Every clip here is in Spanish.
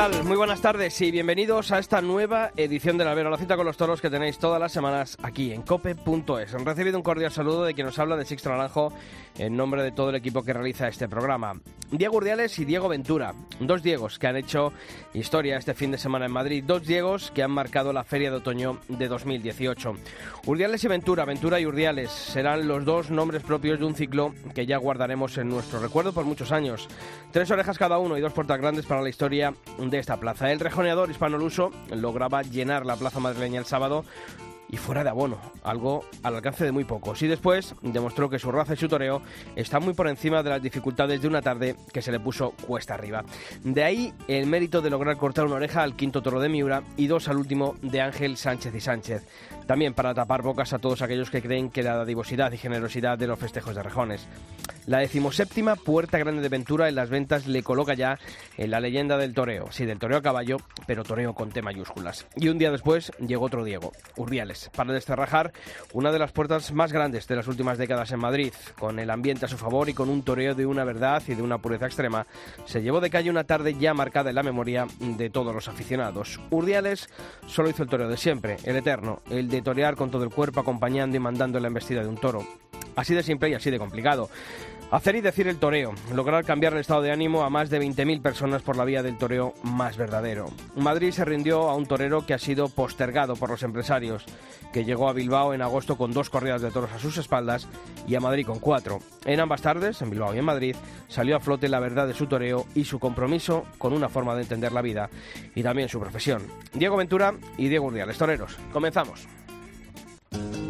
Muy buenas tardes y bienvenidos a esta nueva edición de la Albero, la cita con los toros que tenéis todas las semanas aquí en cope.es. Han recibido un cordial saludo de quien nos habla de Sixto Naranjo en nombre de todo el equipo que realiza este programa. Diego Urdiales y Diego Ventura, dos Diegos que han hecho historia este fin de semana en Madrid, dos Diegos que han marcado la Feria de Otoño de 2018. Urdiales y Ventura, Ventura y Urdiales serán los dos nombres propios de un ciclo que ya guardaremos en nuestro recuerdo por muchos años. Tres orejas cada uno y dos puertas grandes para la historia de esta plaza. El rejoneador hispano-luso lograba llenar la plaza madrileña el sábado y fuera de abono, algo al alcance de muy pocos. Y después demostró que su raza y su toreo están muy por encima de las dificultades de una tarde que se le puso cuesta arriba. De ahí el mérito de lograr cortar una oreja al quinto toro de Miura y dos al último de Ángel Sánchez y Sánchez. También para tapar bocas a todos aquellos que creen que la dadivosidad y generosidad de los festejos de rejones. La decimoséptima Puerta Grande de Ventura en las ventas le coloca ya en la leyenda del toreo. Sí, del toreo a caballo, pero toreo con T mayúsculas. Y un día después llegó otro Diego, Urdiales, para desterrajar una de las puertas más grandes de las últimas décadas en Madrid. Con el ambiente a su favor y con un toreo de una verdad y de una pureza extrema, se llevó de calle una tarde ya marcada en la memoria de todos los aficionados. Urdiales solo hizo el toreo de siempre, el eterno, el de torear con todo el cuerpo acompañando y mandando la embestida de un toro. Así de simple y así de complicado. Hacer y decir el toreo, lograr cambiar el estado de ánimo a más de 20.000 personas por la vía del toreo más verdadero. Madrid se rindió a un torero que ha sido postergado por los empresarios, que llegó a Bilbao en agosto con dos corridas de toros a sus espaldas y a Madrid con cuatro. En ambas tardes, en Bilbao y en Madrid, salió a flote la verdad de su toreo y su compromiso con una forma de entender la vida y también su profesión. Diego Ventura y Diego Urdiales, toreros. Comenzamos. Thank you.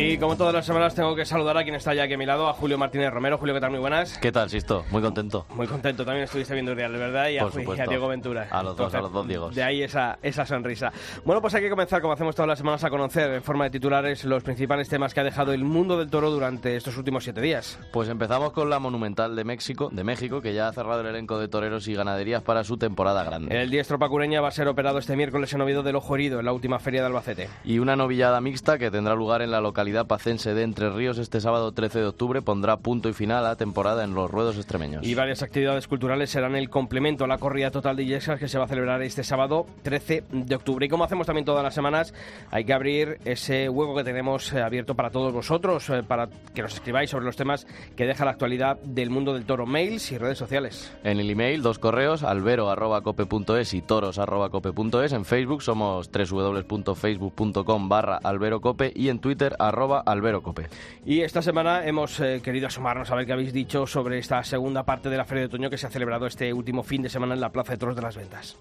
Y como todas las semanas tengo que saludar a quien está ya aquí a mi lado, a Julio Martínez Romero. Julio, ¿qué tal? Muy buenas. ¿Qué tal, Sisto? Muy contento. Muy contento. También estuviste viendo Real, ¿verdad? Y a, Por y a. Diego Ventura. A los dos, a los dos Diegos. De ahí esa, esa sonrisa. Bueno, pues hay que comenzar, como hacemos todas las semanas, a conocer en forma de titulares los principales temas que ha dejado el mundo del toro durante estos últimos siete días. Pues empezamos con la Monumental de México, de México, que ya ha cerrado el elenco de toreros y ganaderías para su temporada grande. El diestro pacureña va a ser operado este miércoles en Oviedo del Ojo Herido, en la última feria de Albacete. Y una novillada mixta que tendrá lugar en la localidad pacense de Entre Ríos este sábado 13 de octubre pondrá punto y final a la temporada en los ruedos extremeños. Y varias actividades culturales serán el complemento a la corrida total de Illescas que se va a celebrar este sábado 13 de octubre. Y como hacemos también todas las semanas, hay que abrir ese hueco que tenemos eh, abierto para todos vosotros, eh, para que nos escribáis sobre los temas que deja la actualidad del mundo del toro, mails y redes sociales. En el email, dos correos, albero.cope.es y toros.cope.es. En Facebook somos www.facebook.com barra alberocope y en Twitter arroba alberocope. Y esta semana hemos eh, querido asomarnos a ver qué habéis dicho sobre esta segunda parte de la Feria de Otoño que se ha celebrado este último fin de semana en la Plaza de Toros de las Ventas.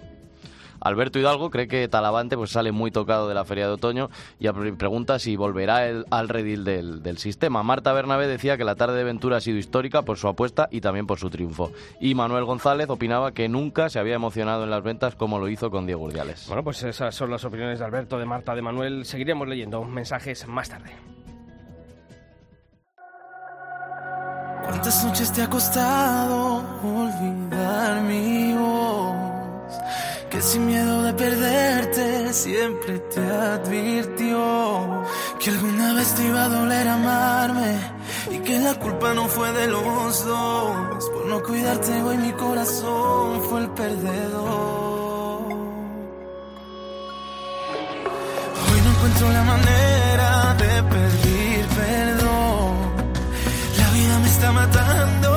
Alberto Hidalgo cree que Talavante pues, sale muy tocado de la feria de otoño y a- pregunta si volverá el- al redil del, del sistema. Marta Bernabé decía que la tarde de Ventura ha sido histórica por su apuesta y también por su triunfo. Y Manuel González opinaba que nunca se había emocionado en las ventas como lo hizo con Diego Urdiales. Bueno, pues esas son las opiniones de Alberto, de Marta, de Manuel. Seguiremos leyendo mensajes más tarde. ¿Cuántas noches te ha costado olvidar mi voz? Que sin miedo de perderte siempre te advirtió que alguna vez te iba a doler amarme y que la culpa no fue de los dos. Por no cuidarte hoy mi corazón fue el perdedor. Hoy no encuentro la manera de pedir perdón. La vida me está matando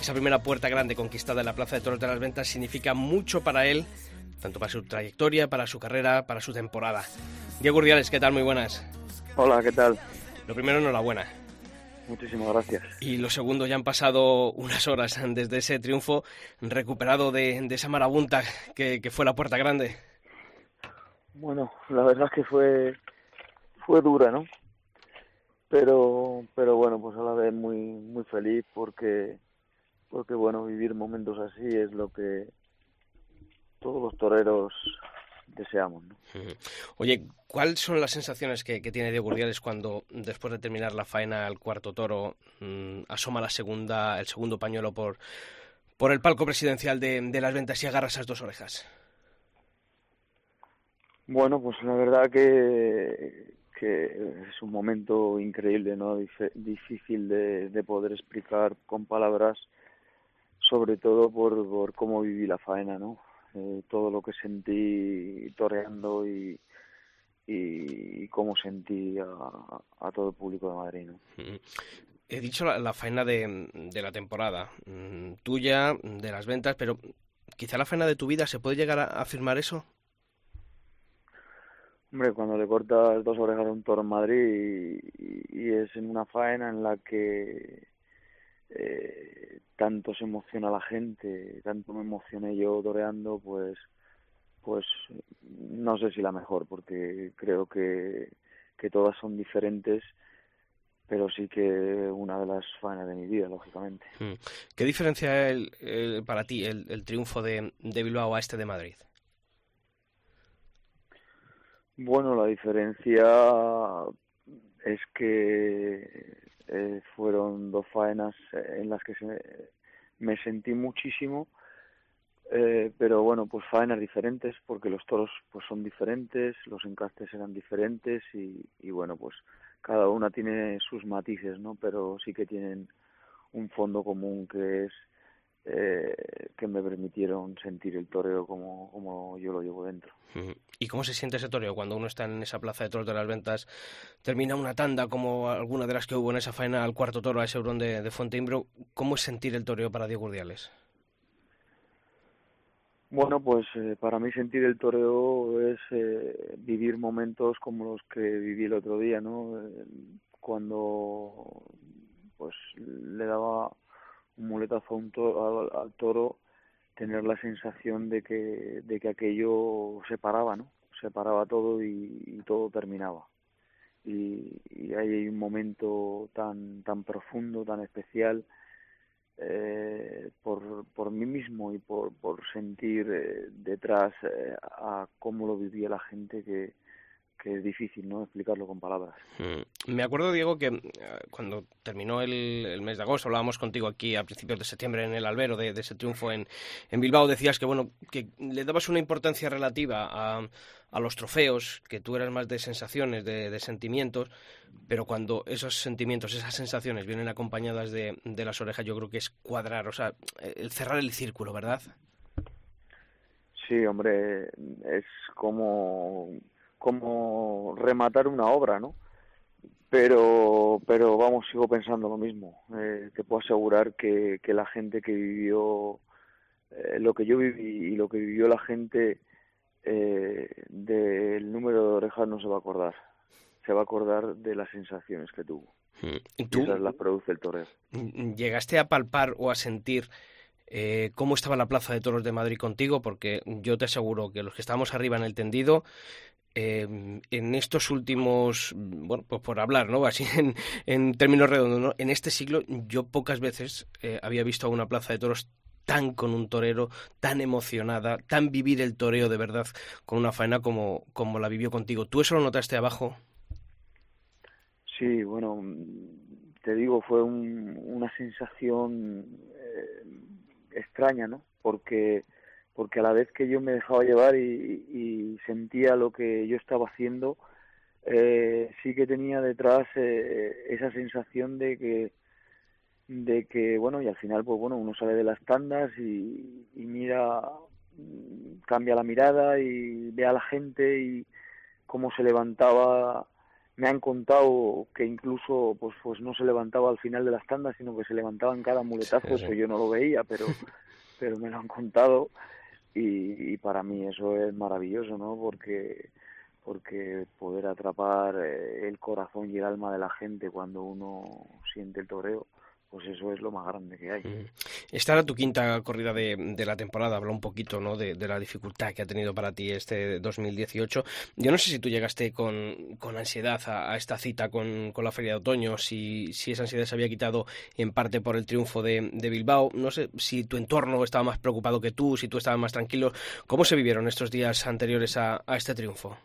Esa primera puerta grande conquistada en la Plaza de Toros de las Ventas significa mucho para él, tanto para su trayectoria, para su carrera, para su temporada. Diego Urdiales, ¿qué tal? Muy buenas. Hola, ¿qué tal? Lo primero, enhorabuena. Muchísimas gracias. Y lo segundo, ya han pasado unas horas desde ese triunfo recuperado de, esa marabunta que fue la puerta grande. Bueno, la verdad es que fue fue dura, ¿no? Pero pero bueno, pues a la vez muy muy feliz porque porque bueno, vivir momentos así es lo que todos los toreros deseamos. ¿no? Oye, ¿cuáles son las sensaciones que, tiene Diego Urdiales cuando después de terminar la faena al cuarto toro mm, asoma la segunda el segundo pañuelo por por el palco presidencial de, de las ventas y agarra esas dos orejas? Bueno, pues la verdad que, que es un momento increíble, ¿no? difícil de, de, poder explicar con palabras, sobre todo por, por cómo viví la faena, ¿no? Eh, todo lo que sentí toreando y, y, cómo sentí a, a, todo el público de Madrid, ¿no? He dicho la, la faena de, de la temporada, mm, tuya, de las ventas, pero quizá la faena de tu vida, ¿se puede llegar a afirmar eso? Hombre, cuando le cortas dos orejas a un toro en Madrid y, es en una faena en la que eh, tanto se emociona la gente, tanto me emocioné yo toreando, pues, pues no sé si la mejor, porque creo que, que todas son diferentes pero sí que una de las faenas de mi vida, lógicamente. Hmm. ¿Qué diferencia el, para ti el, el triunfo de, de Bilbao a este de Madrid? Bueno, la diferencia es que eh, fueron dos faenas en las que me sentí muchísimo, eh, pero bueno, pues faenas diferentes porque los toros pues son diferentes, los encastes eran diferentes y, y bueno, pues cada una tiene sus matices, ¿no? Pero sí que tienen un fondo común que es eh, que me permitieron sentir el toreo como, como yo lo llevo dentro. ¿Y cómo se siente ese toreo cuando uno está en esa plaza de toros de las ventas, termina una tanda como alguna de las que hubo en esa faena al cuarto toro, a ese hurón de, de Fonteimbro? ¿Cómo es sentir el toreo para Diego Urdiales? Bueno, pues eh, para mí sentir el toreo es eh, vivir momentos como los que viví el otro día, ¿no? cuando pues le daba un muletazo a un toro, al, toro, tener la sensación de que, de que aquello se paraba, ¿no? Se paraba todo y, todo terminaba. Y, y, ahí hay un momento tan, tan profundo, tan especial, eh, por, por mí mismo y por, por sentir eh, detrás eh, a cómo lo vivía la gente que, es difícil no explicarlo con palabras. Mm. Me acuerdo, Diego, que eh, cuando terminó el, mes de agosto, hablábamos contigo aquí a principios de septiembre en el albero de, ese triunfo en, en, Bilbao, decías que bueno que le dabas una importancia relativa a, a los trofeos, que tú eras más de sensaciones, de, de, sentimientos, pero cuando esos sentimientos, esas sensaciones vienen acompañadas de, de las orejas, yo creo que es cuadrar, o sea, el cerrar el círculo, ¿verdad? Sí, hombre, es como como rematar una obra, ¿no? Pero, pero vamos, sigo pensando lo mismo. Eh, te puedo asegurar que, que la gente que vivió eh, lo que yo viví y lo que vivió la gente eh, del número de orejas no se va a acordar. Se va a acordar de las sensaciones que tuvo. ¿Y tú? esas las produce el torero. ¿Llegaste a palpar o a sentir eh, cómo estaba la Plaza de Toros de Madrid contigo? Porque yo te aseguro que los que estábamos arriba en el tendido Em, en estos últimos, bueno, pues por hablar, ¿no? Así en, términos redondos, ¿no? En este siglo yo pocas veces eh, había visto a una plaza de toros tan con un torero, tan emocionada, tan vivir el toreo de verdad con una faena como, como la vivió contigo. ¿Tú eso lo notaste abajo? Sí, bueno, te digo, fue una sensación eh, extraña, ¿no? Porque porque a la vez que yo me dejaba llevar y, sentía lo que yo estaba haciendo, eh, sí que tenía detrás eh, esa sensación de que de que bueno y al final pues bueno uno sale de las tandas y, mira cambia la mirada y ve a la gente y, cómo se levantaba. Me han contado que incluso pues pues no se levantaba al final de las tandas sino que se levantaba en cada muletazo eso yo no lo veía pero pero me lo han contado y, y, para mí eso es maravilloso no porque porque poder atrapar eh, el corazón y el alma de la gente cuando uno siente el toreo pues eso es lo más grande que hay. Esta era tu quinta corrida de, la temporada, habla un poquito ¿no? de, la dificultad que ha tenido para ti este 2018. Yo no sé si tú llegaste con, ansiedad a, esta cita con, la Feria de Otoño, si, esa ansiedad se había quitado en parte por el triunfo de, de, Bilbao, no sé si tu entorno estaba más preocupado que tú, si tú estabas más tranquilo. ¿Cómo se vivieron estos días anteriores a este triunfo?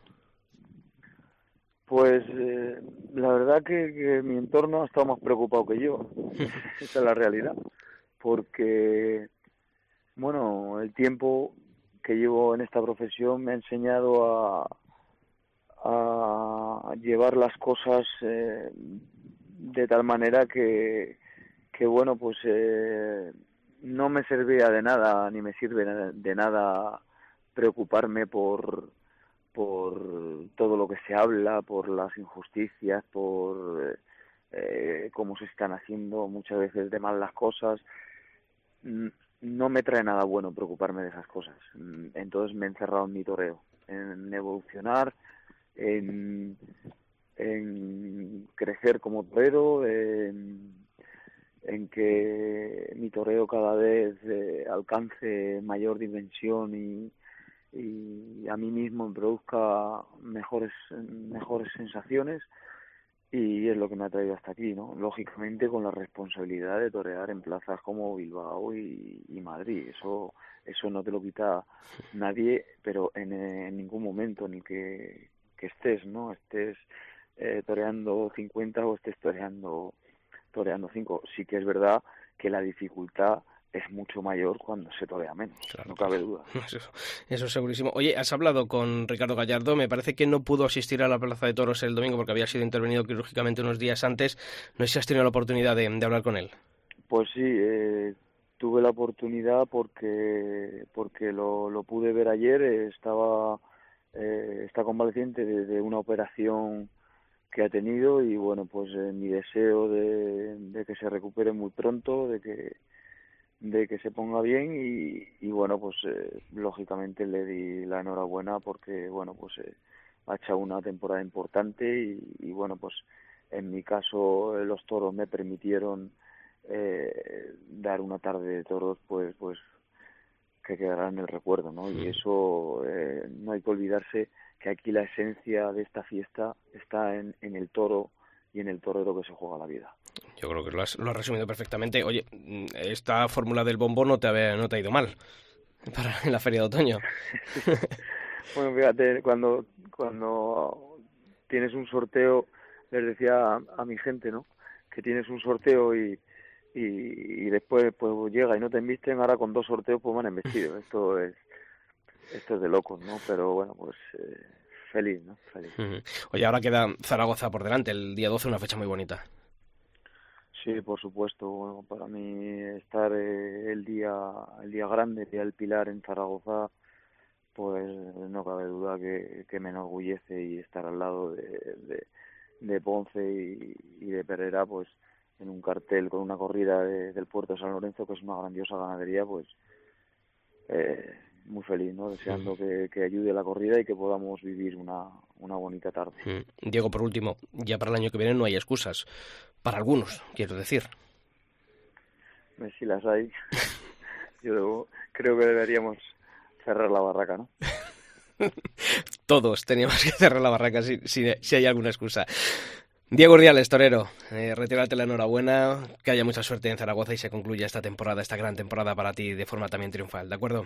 Pues eh, la verdad que, mi entorno ha estado más preocupado que yo. Esa es la realidad. Porque, bueno, el tiempo que llevo en esta profesión me ha enseñado a, a llevar las cosas eh, de tal manera que, que bueno, pues eh, no me servía de nada, ni me sirve de nada preocuparme por por todo lo que se habla, por las injusticias, por eh, cómo se están haciendo muchas veces de mal las cosas. Mm, no me trae nada bueno preocuparme de esas cosas. Mm, entonces me he encerrado en mi toreo, en evolucionar, en, crecer como torero, en, en que mi toreo cada vez eh, alcance mayor dimensión y, y a mí mismo me produzca mejores mejores sensaciones y es lo que me ha traído hasta aquí, ¿no? Lógicamente con la responsabilidad de torear en plazas como Bilbao y, Madrid, eso eso no te lo quita nadie, pero en, ningún momento ni que, que estés, ¿no? Estés eh, toreando 50 o estés toreando toreando 5. Sí que es verdad que la dificultad es mucho mayor cuando se torea menos, no cabe duda. Eso, es segurísimo. Oye, has hablado con Ricardo Gallardo, me parece que no pudo asistir a la Plaza de Toros el domingo porque había sido intervenido quirúrgicamente unos días antes. No sé si has tenido la oportunidad de, hablar con él. Pues sí, eh, tuve la oportunidad porque, porque lo, lo pude ver ayer, estaba eh, está convaleciente de, una operación que ha tenido y bueno, pues eh, mi deseo de, de que se recupere muy pronto, de que de que se ponga bien y, bueno pues eh, lógicamente le di la enhorabuena porque bueno pues eh, ha hecho una temporada importante y, bueno pues en mi caso eh, los toros me permitieron dar una tarde de toros pues pues que quedará en el recuerdo no y eso no hay que olvidarse que aquí la esencia de esta fiesta está en, en el toro y en el torero que se juega la vida. Yo creo que lo has, lo resumido perfectamente. Oye, esta fórmula del bombón no te, ha, no te ha ido mal para en la feria de otoño. bueno, fíjate, cuando, cuando tienes un sorteo, les decía a, mi gente, ¿no? Que tienes un sorteo y, y, después pues llega y no te invisten, ahora con dos sorteos pues van a vestido. Esto es, esto es de locos, ¿no? Pero bueno, pues... Eh, feliz, ¿no? Feliz. Oye, ahora queda Zaragoza por delante, el día 12, una fecha muy bonita. Sí, por supuesto. Bueno, para mí estar eh, el día el día grande, el día del Pilar en Zaragoza, pues no cabe duda que, que me enorgullece y estar al lado de, de, Ponce y, de Pereira, pues en un cartel con una corrida del puerto de San Lorenzo, que es una grandiosa ganadería, pues eh, muy feliz, ¿no? Deseando que, que, ayude la corrida y que podamos vivir una, una bonita tarde. Mm. Diego, por último, ya para el año que viene no hay excusas. Para algunos, quiero decir. Si las hay, yo creo que deberíamos cerrar la barraca, ¿no? Todos teníamos que cerrar la barraca si, si, hay alguna excusa. Diego Urdiales, torero, eh, retírate la enhorabuena, que haya mucha suerte en Zaragoza y se concluya esta temporada, esta gran temporada para ti de forma también triunfal, ¿de acuerdo?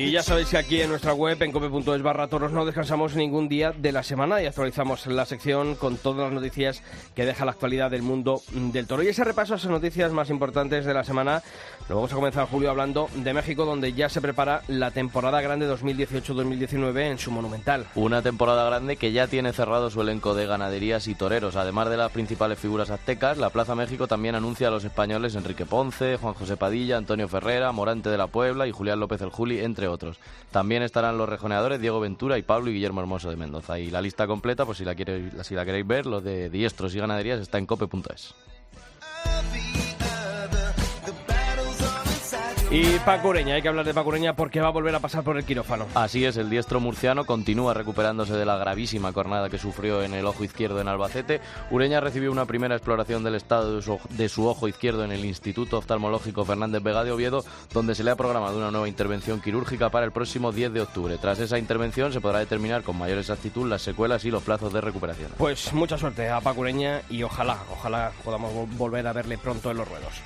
Y ya sabéis que aquí en nuestra web, en cope.es barra toros, no descansamos ningún día de la semana y actualizamos la sección con todas las noticias que deja la actualidad del mundo del toro. Y ese repaso a esas noticias más importantes de la semana, lo vamos a comenzar, Julio, hablando de México, donde ya se prepara la temporada grande 2018-2019 en su monumental. Una temporada grande que ya tiene cerrado su elenco de ganaderías y toreros. Además de las principales figuras aztecas, la Plaza México también anuncia a los españoles Enrique Ponce, Juan José Padilla, Antonio Ferrera, Morante de la Puebla y Julián López el Juli, entre otros. También estarán los rejoneadores Diego Ventura y Pablo y Guillermo Hermoso de Mendoza. Y la lista completa, pues si la, queréis, si la queréis ver, los de diestros y ganaderías está en cope.es. Y Paco Ureña, hay que hablar de Paco Ureña porque va a volver a pasar por el quirófano. Así es, el diestro murciano continúa recuperándose de la gravísima cornada que sufrió en el ojo izquierdo en Albacete. Ureña recibió una primera exploración del estado de su, de su ojo izquierdo en el Instituto Oftalmológico Fernández Vega de Oviedo, donde se le ha programado una nueva intervención quirúrgica para el próximo 10 de octubre. Tras esa intervención se podrá determinar con mayor exactitud las secuelas y los plazos de recuperación. Pues mucha suerte a Paco Ureña y ojalá, ojalá podamos volver a verle pronto en los ruedos.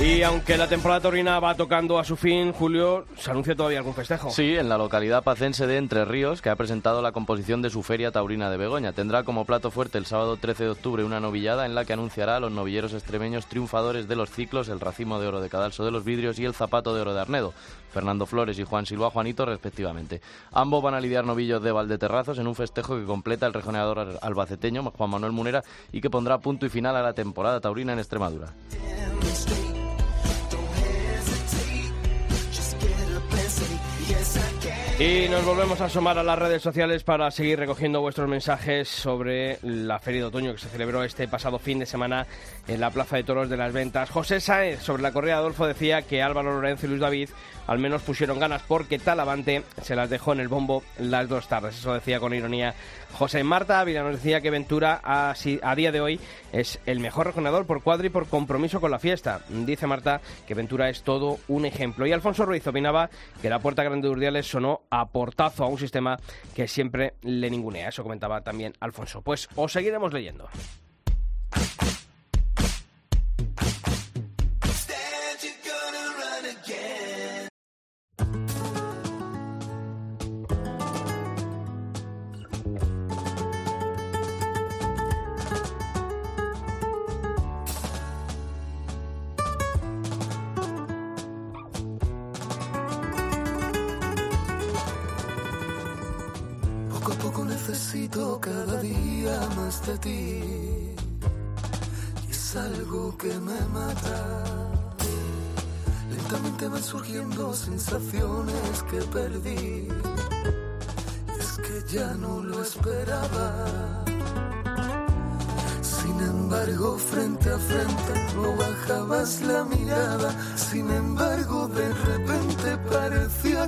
Y aunque la temporada taurina va tocando a su fin, Julio, ¿se anuncia todavía algún festejo? Sí, en la localidad pacense de Entre Ríos, que ha presentado la composición de su Feria Taurina de Begoña. Tendrá como plato fuerte el sábado 13 de octubre una novillada en la que anunciará a los novilleros extremeños triunfadores de los ciclos El Racimo de Oro de Cadalso de los Vidrios y El Zapato de Oro de Arnedo, Fernando Flores y Juan Silva Juanito, respectivamente. Ambos van a lidiar novillos de Valdeterrazos en un festejo que completa el rejoneador albaceteño Juan Manuel Munera y que pondrá punto y final a la temporada taurina en Extremadura. Y nos volvemos a asomar a las redes sociales para seguir recogiendo vuestros mensajes sobre la Feria de Otoño que se celebró este pasado fin de semana en la Plaza de Toros de las Ventas. José Sáez, sobre la correa Adolfo, decía que Álvaro Lorenzo y Luis David al menos pusieron ganas porque Talavante se las dejó en el bombo las dos tardes. Eso decía con ironía José Marta Ávila. Nos decía que Ventura a, a día de hoy es el mejor rejonador por cuadro y por compromiso con la fiesta. Dice Marta que Ventura es todo un ejemplo. Y Alfonso Ruiz opinaba que la Puerta Grande de Urdiales sonó a portazo a un sistema que siempre le ningunea. Eso comentaba también Alfonso. Pues os seguiremos leyendo.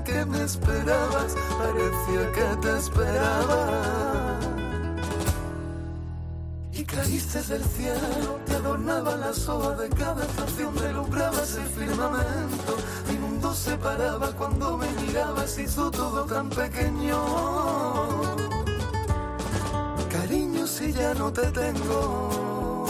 Que me esperabas, parecía que te esperaba. Y caíste del cielo, te adornaba la soga de cada estación, relumbrabas el firmamento. Mi mundo se paraba cuando me mirabas, hizo todo tan pequeño. Cariño, si ya no te tengo.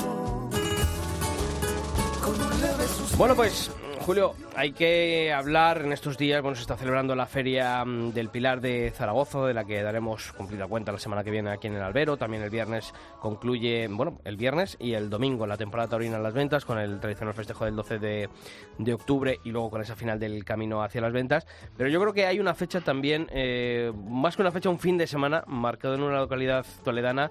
Con un leve. Bueno, pues Julio, hay que hablar en estos días, bueno, se está celebrando la Feria mm, del Pilar de Zaragoza, de la que daremos cumplida cuenta la semana que viene aquí en el Albero. También el viernes concluye, bueno, el viernes y el domingo la temporada taurina en las ventas con el tradicional festejo del 12 de, de octubre y luego con esa final del camino hacia las ventas. Pero yo creo que hay una fecha también, eh, más que una fecha, un fin de semana marcado en una localidad toledana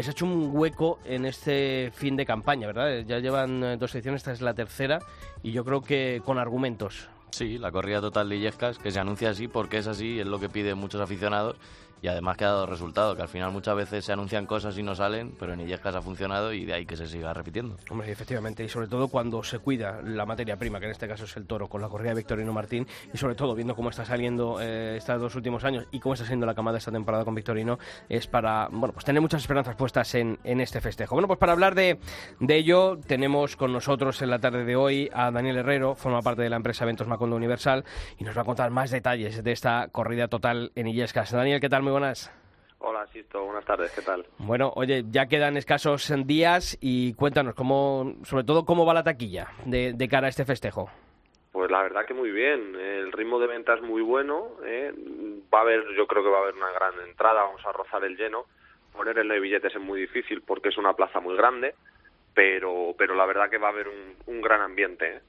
que se ha hecho un hueco en este fin de campaña, ¿verdad? Ya llevan eh, dos ediciones, esta es la tercera, y yo creo que con argumentos. Sí, la corrida total de Illescas, que se anuncia así porque es así, es lo que piden muchos aficionados y además que ha dado resultado, que al final muchas veces se anuncian cosas y no salen, pero en Illescas ha funcionado y de ahí que se siga repitiendo. Hombre, efectivamente, y sobre todo cuando se cuida la materia prima, que en este caso es el toro, con la corrida de Victorino Martín, y sobre todo viendo cómo está saliendo eh, estos dos últimos años y cómo está siendo la camada esta temporada con Victorino, es para, bueno, pues tener muchas esperanzas puestas en, en este festejo. Bueno, pues para hablar de, de ello, tenemos con nosotros en la tarde de hoy a Daniel Herrero, forma parte de la empresa Eventos Macondo Universal, y nos va a contar más detalles de esta corrida total en Illescas. Daniel, ¿qué tal? Buenas. Hola, Sisto, buenas tardes, ¿qué tal? Bueno, oye, ya quedan escasos días y cuéntanos, cómo, sobre todo, cómo va la taquilla de, de cara a este festejo. Pues la verdad que muy bien. El ritmo de venta es muy bueno. ¿eh? Va a haber, yo creo que va a haber una gran entrada. Vamos a rozar el lleno. Poner el de billetes es muy difícil porque es una plaza muy grande. Pero, pero la verdad que va a haber un, un gran ambiente. ¿eh?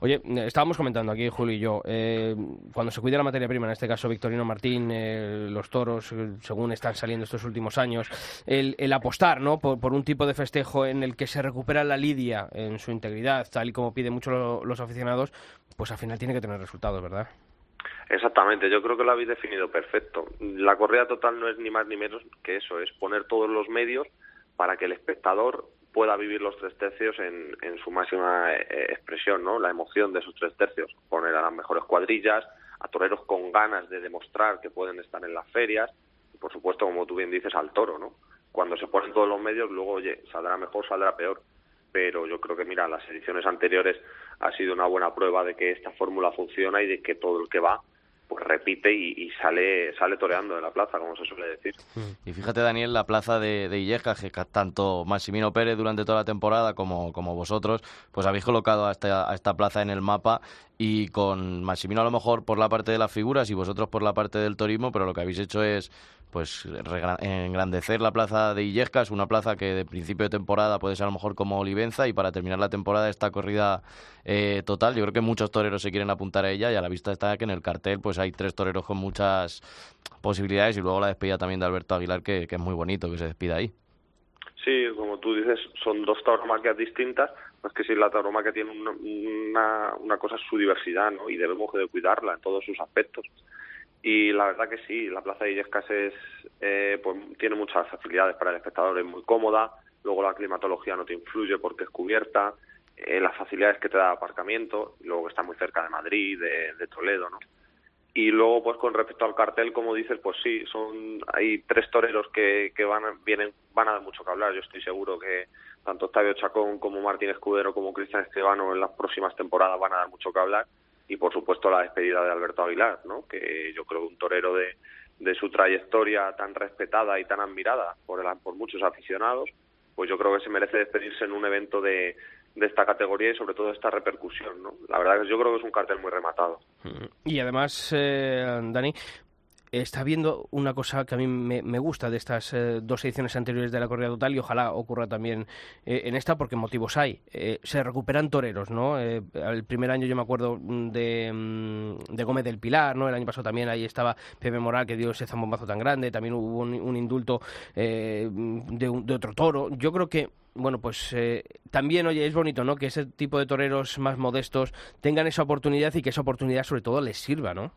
Oye, estábamos comentando aquí, Julio y yo, eh, cuando se cuida la materia prima, en este caso Victorino Martín, eh, los toros, eh, según están saliendo estos últimos años, el, apostar ¿no? Por, un tipo de festejo en el que se recupera la lidia en su integridad, tal y como piden mucho lo, los aficionados, pues al final tiene que tener resultados, ¿verdad? Exactamente, yo creo que lo habéis definido perfecto. La corrida total no es ni más ni menos que eso, es poner todos los medios para que el espectador pueda vivir los tres tercios en, en su máxima eh, expresión, ¿no? La emoción de esos tres tercios, poner a las mejores cuadrillas, a toreros con ganas de demostrar que pueden estar en las ferias y, por supuesto, como tú bien dices, al toro, ¿no? Cuando se ponen todos los medios, luego, oye, saldrá mejor, saldrá peor, pero yo creo que, mira, las ediciones anteriores ha sido una buena prueba de que esta fórmula funciona y de que todo el que va pues repite y, sale sale toreando de la plaza, como se suele decir. Y fíjate, Daniel, la plaza de, de que tanto Maximino Pérez durante toda la temporada como, como vosotros, pues habéis colocado a esta, a esta plaza en el mapa y con Maximino a lo mejor por la parte de las figuras y vosotros por la parte del turismo, pero lo que habéis hecho es pues engrandecer la plaza de Illescas, una plaza que de principio de temporada puede ser a lo mejor como Olivenza y para terminar la temporada esta corrida eh, total, yo creo que muchos toreros se quieren apuntar a ella y a la vista está que en el cartel pues hay tres toreros con muchas posibilidades y luego la despedida también de Alberto Aguilar que, que es muy bonito que se despida ahí. Sí, como tú dices, son dos tauromaquias distintas, es que si la tauromaquia tiene una, una, una cosa su diversidad, ¿no? Y debemos de cuidarla en todos sus aspectos. Y la verdad que sí, la Plaza de Illescas es, eh, pues, tiene muchas facilidades para el espectador, es muy cómoda, luego la climatología no te influye porque es cubierta, eh, las facilidades que te da aparcamiento, y luego está muy cerca de Madrid, de, de Toledo, ¿no? Y luego, pues con respecto al cartel, como dices, pues sí, son hay tres toreros que, que van, vienen, van a dar mucho que hablar. Yo estoy seguro que tanto Octavio Chacón como Martín Escudero como Cristian Estebano en las próximas temporadas van a dar mucho que hablar. Y por supuesto la despedida de Alberto Aguilar, ¿no? que yo creo un torero de, de su trayectoria tan respetada y tan admirada por, el, por muchos aficionados, pues yo creo que se merece despedirse en un evento de, de esta categoría y sobre todo esta repercusión, ¿no? La verdad que yo creo que es un cartel muy rematado. Y además, eh, Dani, está viendo una cosa que a mí me, gusta de estas eh, dos ediciones anteriores de la corrida total y ojalá ocurra también eh, en esta porque motivos hay. Eh, se recuperan toreros, ¿no? El primer año yo me acuerdo de, de, Gómez del Pilar, ¿no? El año pasado también ahí estaba Pepe Moral que dio ese zambombazo tan grande, también hubo un, un indulto de, un, de, otro toro. Yo creo que bueno, pues eh, también, oye, es bonito, ¿no? Que ese tipo de toreros más modestos tengan esa oportunidad y que esa oportunidad sobre todo les sirva, ¿no?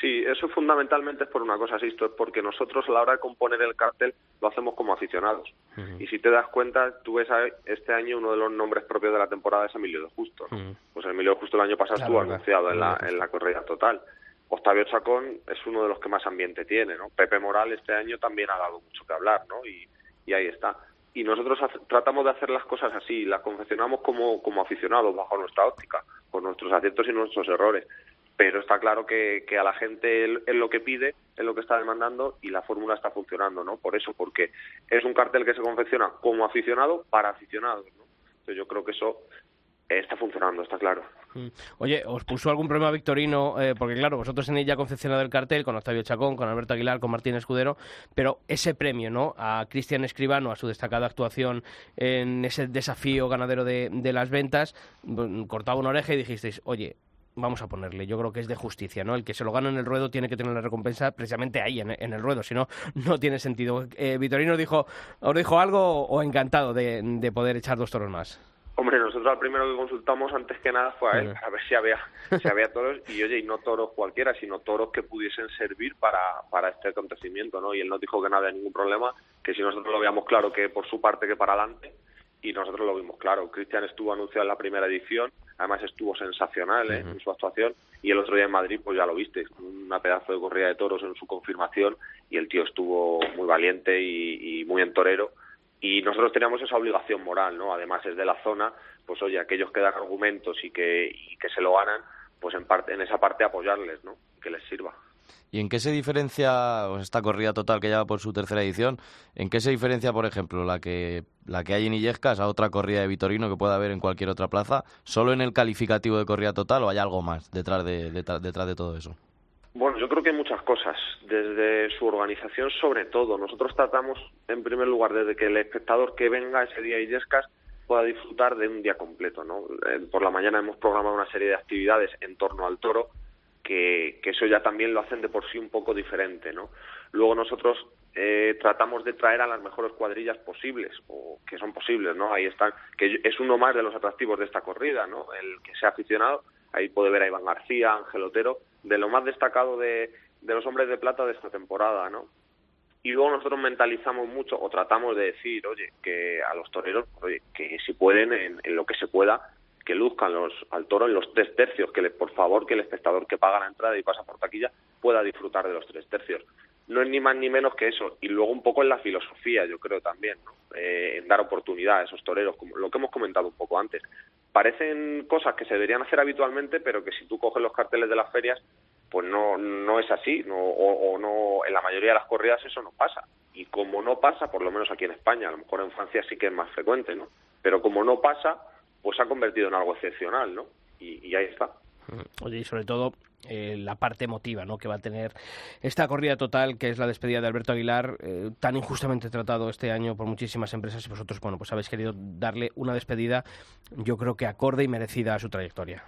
Sí, eso fundamentalmente es por una cosa, Sisto, es porque nosotros a la hora de componer el cartel lo hacemos como aficionados. Uh -huh. Y si te das cuenta, tú ves a, este año uno de los nombres propios de la temporada es Emilio de Justo. Uh -huh. Pues Emilio de Justo el año pasado estuvo anunciado en la, en la corrida total. Octavio Chacón es uno de los que más ambiente tiene, ¿no? Pepe Moral este año también ha dado mucho que hablar, ¿no? Y, y ahí está. Y nosotros tratamos de hacer las cosas así, las confeccionamos como, como aficionados, bajo nuestra óptica, con nuestros aciertos y nuestros errores pero está claro que, que a la gente es lo que pide, es lo que está demandando y la fórmula está funcionando, ¿no? Por eso, porque es un cartel que se confecciona como aficionado para aficionados, ¿no? Entonces yo creo que eso está funcionando, está claro. Oye, ¿os puso algún problema Victorino? Eh, porque claro, vosotros tenéis ya confeccionado el cartel con Octavio Chacón, con Alberto Aguilar, con Martín Escudero, pero ese premio, ¿no? A Cristian Escribano, a su destacada actuación en ese desafío ganadero de, de las ventas, cortaba una oreja y dijisteis, oye, vamos a ponerle, yo creo que es de justicia, ¿no? El que se lo gana en el ruedo tiene que tener la recompensa precisamente ahí, en, en el ruedo, si no, no tiene sentido. Eh, Vitorino dijo, ¿os dijo algo o encantado de, de, poder echar dos toros más? Hombre, nosotros al primero que consultamos antes que nada fue a él, a ver si había, si había toros, y oye, y no toros cualquiera, sino toros que pudiesen servir para, para este acontecimiento, ¿no? Y él nos dijo que no había ningún problema, que si nosotros lo veíamos claro que por su parte que para adelante, y nosotros lo vimos claro. Cristian estuvo anunciado en la primera edición, además estuvo sensacional ¿eh? uh -huh. en su actuación y el otro día en Madrid pues ya lo viste, una pedazo de corrida de toros en su confirmación y el tío estuvo muy valiente y, y muy en torero y nosotros teníamos esa obligación moral, ¿no? Además es de la zona, pues oye, aquellos que dan argumentos y que, y que se lo ganan, pues en parte en esa parte apoyarles, ¿no? Que les sirva. ¿Y en qué se diferencia esta corrida total que lleva por su tercera edición? ¿En qué se diferencia, por ejemplo, la que, la que hay en Illescas a otra corrida de Vitorino que pueda haber en cualquier otra plaza? ¿Solo en el calificativo de corrida total o hay algo más detrás de, detrás, detrás de todo eso? Bueno, yo creo que hay muchas cosas. Desde su organización, sobre todo. Nosotros tratamos, en primer lugar, desde que el espectador que venga ese día a Illescas pueda disfrutar de un día completo. ¿no? Eh, por la mañana hemos programado una serie de actividades en torno al toro, que, eso ya también lo hacen de por sí un poco diferente. ¿no? Luego nosotros eh, tratamos de traer a las mejores cuadrillas posibles, o que son posibles, ¿no? Ahí están, que es uno más de los atractivos de esta corrida, ¿no? El que sea aficionado, ahí puede ver a Iván García, Ángel Otero, de lo más destacado de, de los hombres de plata de esta temporada, ¿no? y luego nosotros mentalizamos mucho o tratamos de decir, oye, que a los toreros, oye, que si pueden, en, lo que se pueda, que luzcan los, al toro en los tres tercios, que le, por favor que el espectador que paga la entrada y pasa por taquilla pueda disfrutar de los tres tercios. No es ni más ni menos que eso. Y luego un poco en la filosofía, yo creo también, ¿no? eh, en dar oportunidad a esos toreros, como lo que hemos comentado un poco antes. Parecen cosas que se deberían hacer habitualmente, pero que si tú coges los carteles de las ferias, pues no, no es así, no, o, no, en la mayoría de las corridas eso no pasa. Y como no pasa, por lo menos aquí en España, a lo mejor en Francia sí que es más frecuente, ¿no? Pero como no pasa, pues se ha convertido en algo excepcional, ¿no? Y, ahí está. Mm. Oye, y sobre todo eh, la parte emotiva ¿no? que va a tener esta corrida total, que es la despedida de Alberto Aguilar, eh, tan injustamente tratado este año por muchísimas empresas y vosotros, bueno, pues habéis querido darle una despedida, yo creo que acorde y merecida a su trayectoria.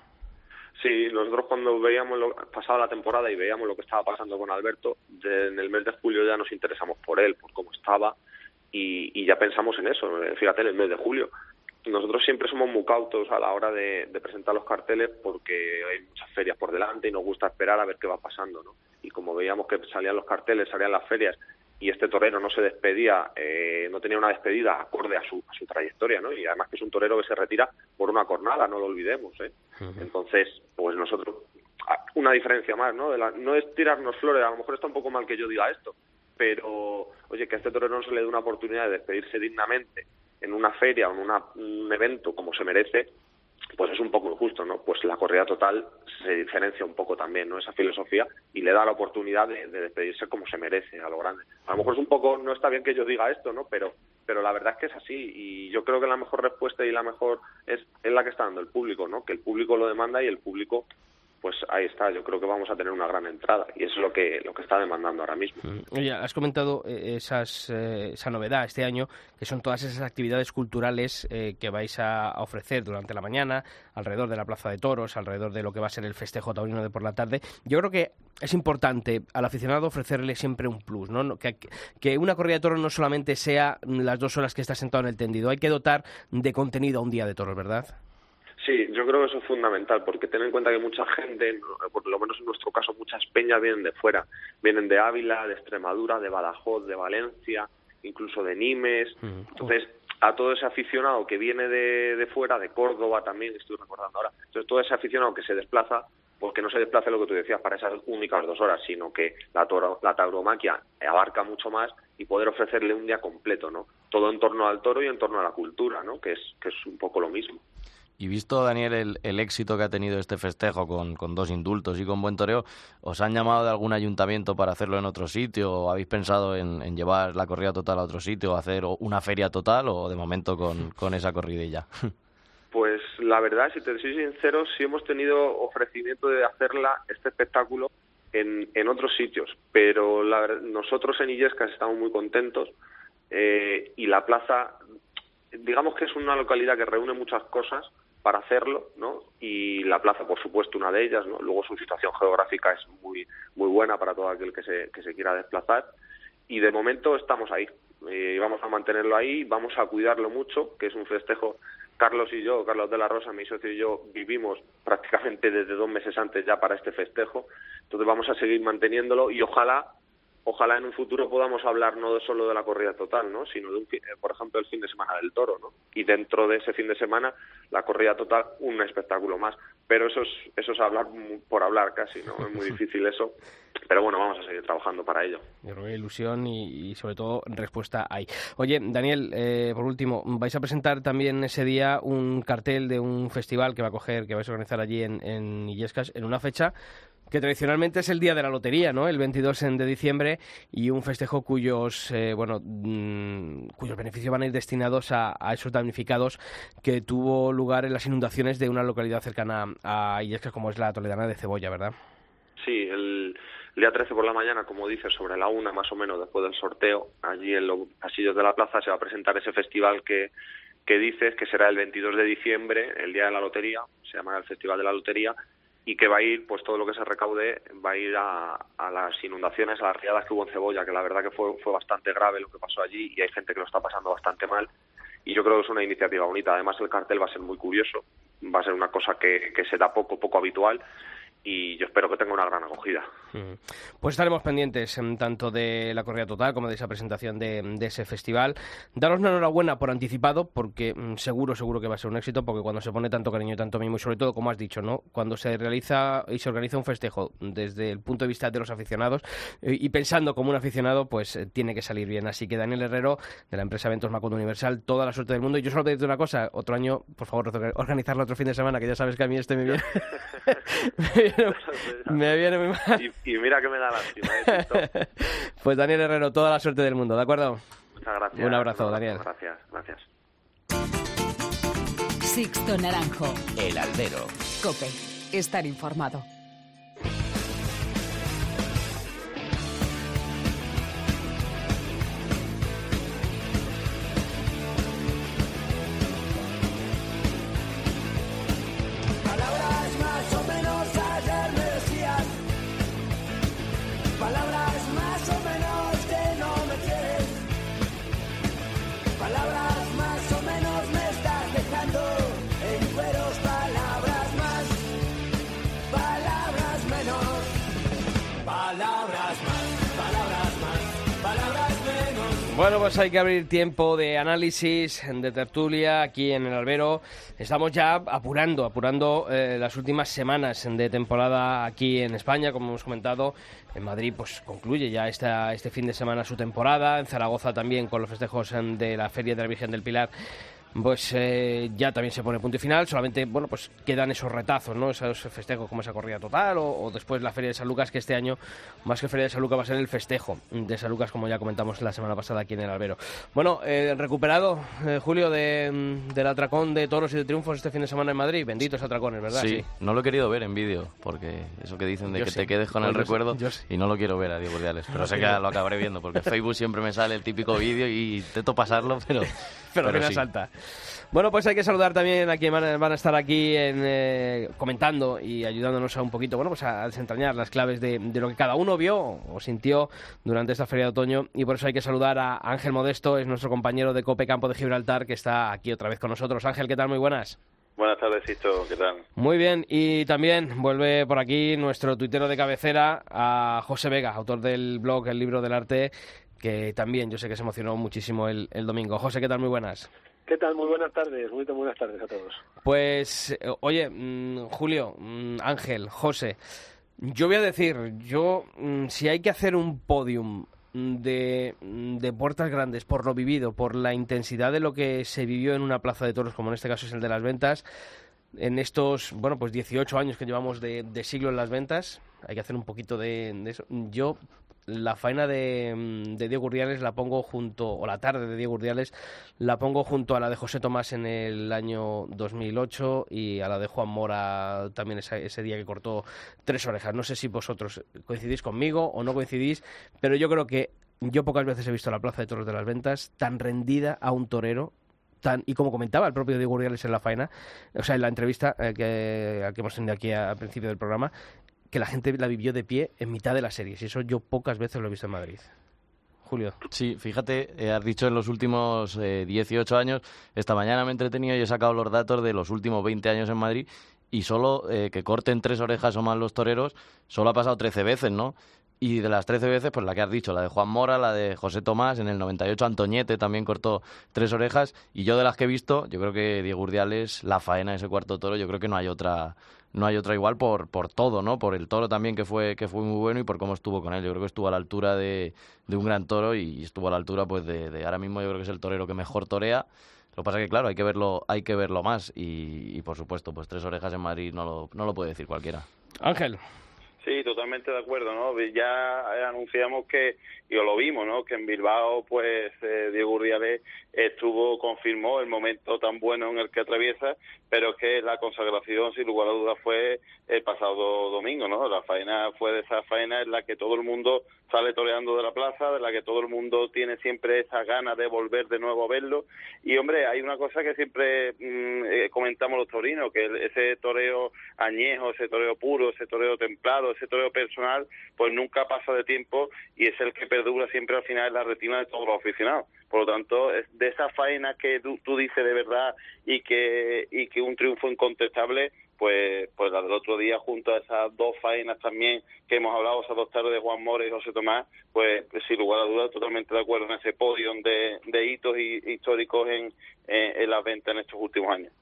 Sí, nosotros cuando veíamos lo, pasada la temporada y veíamos lo que estaba pasando con Alberto, en el mes de julio ya nos interesamos por él, por cómo estaba y, ya pensamos en eso. Eh, fíjate, en el mes de julio. Nosotros siempre somos muy cautos a la hora de, presentar los carteles porque hay muchas ferias por delante y nos gusta esperar a ver qué va pasando, ¿no? Y como veíamos que salían los carteles, salían las ferias y este torero no se despedía, eh, no tenía una despedida acorde a su, a su trayectoria, ¿no? Y además que es un torero que se retira por una cornada, no lo olvidemos, ¿eh? Entonces, pues nosotros, una diferencia más, ¿no? De la, no es tirarnos flores, a lo mejor está un poco mal que yo diga esto, pero, oye, que a este torero no se le dé una oportunidad de despedirse dignamente en una feria o en una, un evento como se merece, pues es un poco injusto, ¿no? Pues la corrida total se diferencia un poco también, ¿no? Esa filosofía y le da la oportunidad de, despedirse como se merece a lo grande. A lo mejor es un poco, no está bien que yo diga esto, ¿no? Pero, pero la verdad es que es así y yo creo que la mejor respuesta y la mejor es, es la que está dando el público, ¿no? Que el público lo demanda y el público pues ahí está, yo creo que vamos a tener una gran entrada y eso es lo que, lo que está demandando ahora mismo. Mm. Oye, has comentado eh, esas, eh, esa novedad este año, que son todas esas actividades culturales eh, que vais a, ofrecer durante la mañana, alrededor de la Plaza de Toros, alrededor de lo que va a ser el festejo taurino de por la tarde. Yo creo que es importante al aficionado ofrecerle siempre un plus, ¿no? Que, que una corrida de toros no solamente sea las dos horas que está sentado en el tendido, hay que dotar de contenido a un día de toros, ¿verdad? Sí, yo creo que eso es fundamental, porque ten en cuenta que mucha gente, por lo menos en nuestro caso, muchas peñas vienen de fuera, vienen de Ávila, de Extremadura, de Badajoz, de Valencia, incluso de Nimes. Entonces, a todo ese aficionado que viene de, de fuera, de Córdoba también, estoy recordando ahora, entonces todo ese aficionado que se desplaza, pues que no se desplace lo que tú decías para esas únicas dos horas, sino que la, la tauromaquia abarca mucho más y poder ofrecerle un día completo, ¿no? Todo en torno al toro y en torno a la cultura, ¿no? Que es, que es un poco lo mismo. Y visto, Daniel, el, éxito que ha tenido este festejo con, dos indultos y con buen toreo, ¿os han llamado de algún ayuntamiento para hacerlo en otro sitio? ¿O habéis pensado en, llevar la corrida total a otro sitio, hacer una feria total o de momento con, con esa corridilla? Pues la verdad, si te soy sincero, sí hemos tenido ofrecimiento de hacerla, este espectáculo, en, en otros sitios. Pero la, nosotros en Illescas estamos muy contentos eh, y la plaza, digamos que es una localidad que reúne muchas cosas para hacerlo, ¿no? Y la plaza, por supuesto, una de ellas, ¿no? Luego su situación geográfica es muy muy buena para todo aquel que se, que se quiera desplazar y de momento estamos ahí. eh, vamos a mantenerlo ahí, vamos a cuidarlo mucho, que es un festejo. Carlos y yo, Carlos de la Rosa, mi socio y yo, vivimos prácticamente desde dos meses antes ya para este festejo. Entonces vamos a seguir manteniéndolo y ojalá ojalá en un futuro podamos hablar no solo de la corrida total, ¿no? sino de, un, eh, por ejemplo, el fin de semana del toro. ¿no? Y dentro de ese fin de semana, la corrida total, un espectáculo más. Pero eso es, eso es hablar por hablar casi, ¿no? Es muy difícil eso. Pero bueno, vamos a seguir trabajando para ello. Yo creo que ilusión y, sobre todo respuesta hay. Oye, Daniel, eh, por último, vais a presentar también ese día un cartel de un festival que va a coger, que vais a organizar allí en, en Illescas, en una fecha que tradicionalmente es el día de la lotería, ¿no? El 22 de diciembre y un festejo cuyos, eh, bueno, mm, cuyos beneficios van a ir destinados a, esos damnificados que tuvo lugar en las inundaciones de una localidad cercana a Illescas como es la Toledana de Cebolla, ¿verdad? Sí, el, día 13 por la mañana, como dices, sobre la una más o menos después del sorteo, allí en los pasillos de la plaza se va a presentar ese festival que, que dices, que será el 22 de diciembre, el día de la lotería, se llama el Festival de la Lotería, y que va a ir, pues todo lo que se recaude va a ir a, las inundaciones, a las riadas que hubo en Cebolla, que la verdad que fue, fue bastante grave lo que pasó allí y hay gente que lo está pasando bastante mal. Y yo creo que es una iniciativa bonita. Además el cartel va a ser muy curioso, va a ser una cosa que, que se da poco, poco habitual y yo espero que tenga una gran acogida. Pues estaremos pendientes em, tanto de la corrida total como de esa presentación de, ese festival. Daros una enhorabuena por anticipado, porque mm, seguro, seguro que va a ser un éxito, porque cuando se pone tanto cariño y tanto mimo, y sobre todo, como has dicho, ¿no? cuando se realiza y se organiza un festejo desde el punto de vista de los aficionados eh, y pensando como un aficionado, pues eh, tiene que salir bien. Así que Daniel Herrero, de la empresa Eventos Macondo Universal, toda la suerte del mundo. Y yo solo te digo una cosa, otro año, por favor, organizarlo otro fin de semana, que ya sabes que a mí este me viene. me viene muy mal. Y, mira que me da lástima. ¿eh, pues Daniel Herrero, toda la suerte del mundo, ¿de acuerdo? Muchas gracias. Un abrazo, Daniel. Gracias, gracias. Sixto Naranjo. El Albero. Cope. Estar informado. Bueno, pues hay que abrir tiempo de análisis, de tertulia aquí en el albero. Estamos ya apurando, apurando eh, las últimas semanas de temporada aquí en España, como hemos comentado. En Madrid pues concluye ya esta, este fin de semana su temporada, en Zaragoza también con los festejos de la Feria de la Virgen del Pilar pues eh, ya también se pone punto y final. Solamente, bueno, pues quedan esos retazos, ¿no? Esos festejos como esa corrida total o, después la Feria de San Lucas, que este año, más que Feria de San Lucas, va a ser el festejo de San Lucas, como ya comentamos la semana pasada aquí en el Albero. Bueno, eh, recuperado, eh, Julio, de, del atracón de toros y de triunfos este fin de semana en Madrid. Benditos atracones, ¿verdad? Sí, no lo he querido ver en vídeo, porque eso que dicen de que te quedes con el recuerdo, y no lo quiero ver a Diego Urdiales. Pero sé que lo acabaré viendo, porque en Facebook siempre me sale el típico vídeo y intento pasarlo, pero... pero, pero, salta. Bueno, pues hay que saludar también a quienes van, a estar aquí eh, comentando y ayudándonos a un poquito, bueno, pues a desentrañar las claves de, lo que cada uno vio o sintió durante esta feria de otoño. Y por eso hay que saludar a Ángel Modesto, es nuestro compañero de Cope Campo de Gibraltar, que está aquí otra vez con nosotros. Ángel, ¿qué tal? Muy buenas. Buenas tardes, Sisto. ¿Qué tal? Muy bien. Y también vuelve por aquí nuestro tuitero de cabecera, a José Vega, autor del blog El Libro del Arte, que también yo sé que se emocionó muchísimo el, el domingo. José, ¿qué tal? Muy buenas. ¿Qué tal? Muy buenas tardes, muy buenas tardes a todos. Pues, eh, oye, mm, Julio, mm, Ángel, José, yo voy a decir, yo, mm, si hay que hacer un podium de, de, puertas grandes por lo vivido, por la intensidad de lo que se vivió en una plaza de toros, como en este caso es el de las ventas, en estos, bueno, pues 18 años que llevamos de, siglo en las ventas, hay que hacer un poquito de, de eso. Yo la faena de, mm, de, Diego Urdiales la pongo junto, o la tarde de Diego Urdiales, la pongo junto a la de José Tomás en el año 2008 y a la de Juan Mora también ese, día que cortó tres orejas. No sé si vosotros coincidís conmigo o no coincidís, pero yo creo que yo pocas veces he visto la Plaza de Toros de las Ventas tan rendida a un torero Tan, y como comentaba el propio Diego Urdiales en la faena, o sea, en la entrevista eh, que hemos tenido aquí al principio del programa, que la gente la vivió de pie en mitad de la serie. Y eso yo pocas veces lo he visto en Madrid. Julio. Sí, fíjate, eh, has dicho en los últimos 18 eh, años, esta mañana me he entretenido y he sacado los datos de los últimos 20 años en Madrid y solo eh, que corten tres orejas o más los toreros, solo ha pasado 13 veces, ¿no? Y de las 13 veces, pues la que has dicho, la de Juan Mora, la de José Tomás, en el 98 Antoñete también cortó tres orejas. Y yo de las que he visto, yo creo que Diego Urdiales, la faena de ese cuarto toro, yo creo que no hay otra no hay otra igual por, por todo, ¿no? Por el toro también que fue, que fue muy bueno y por cómo estuvo con él. Yo creo que estuvo a la altura de, de un gran toro y estuvo a la altura pues de, ahora mismo yo creo que es el torero que mejor torea. Lo que pasa es que claro, hay que verlo, hay que verlo más y, y por supuesto, pues tres orejas en Madrid no lo, no lo puede decir cualquiera. Ángel. Sí, totalmente de acuerdo, ¿no? Ya anunciamos que, y lo vimos, ¿no? Que en Bilbao, pues, eh, Diego Urdiales estuvo, confirmó el momento tan bueno en el que atraviesa, pero que la consagración, sin lugar a dudas, fue el pasado domingo, ¿no? La faena fue de esa faena en la que todo el mundo sale toreando de la plaza, de la que todo el mundo tiene siempre esa ganas de volver de nuevo a verlo. Y, hombre, hay una cosa que siempre mm, eh, comentamos los torinos, que ese toreo añejo, ese toreo puro, ese toreo templado, ese toreo personal, pues nunca pasa de tiempo y es el que perdura siempre al final en la retina de todos los aficionados. Por lo tanto, de esa faena que tú, tú dices de verdad y que, y que un triunfo incontestable, pues, pues la del otro día, junto a esas dos faenas también que hemos hablado, esas dos tardes de Juan Mores y José Tomás, pues sin lugar a dudas totalmente de acuerdo en ese podio de, hitos históricos en, en, las ventas en estos últimos años.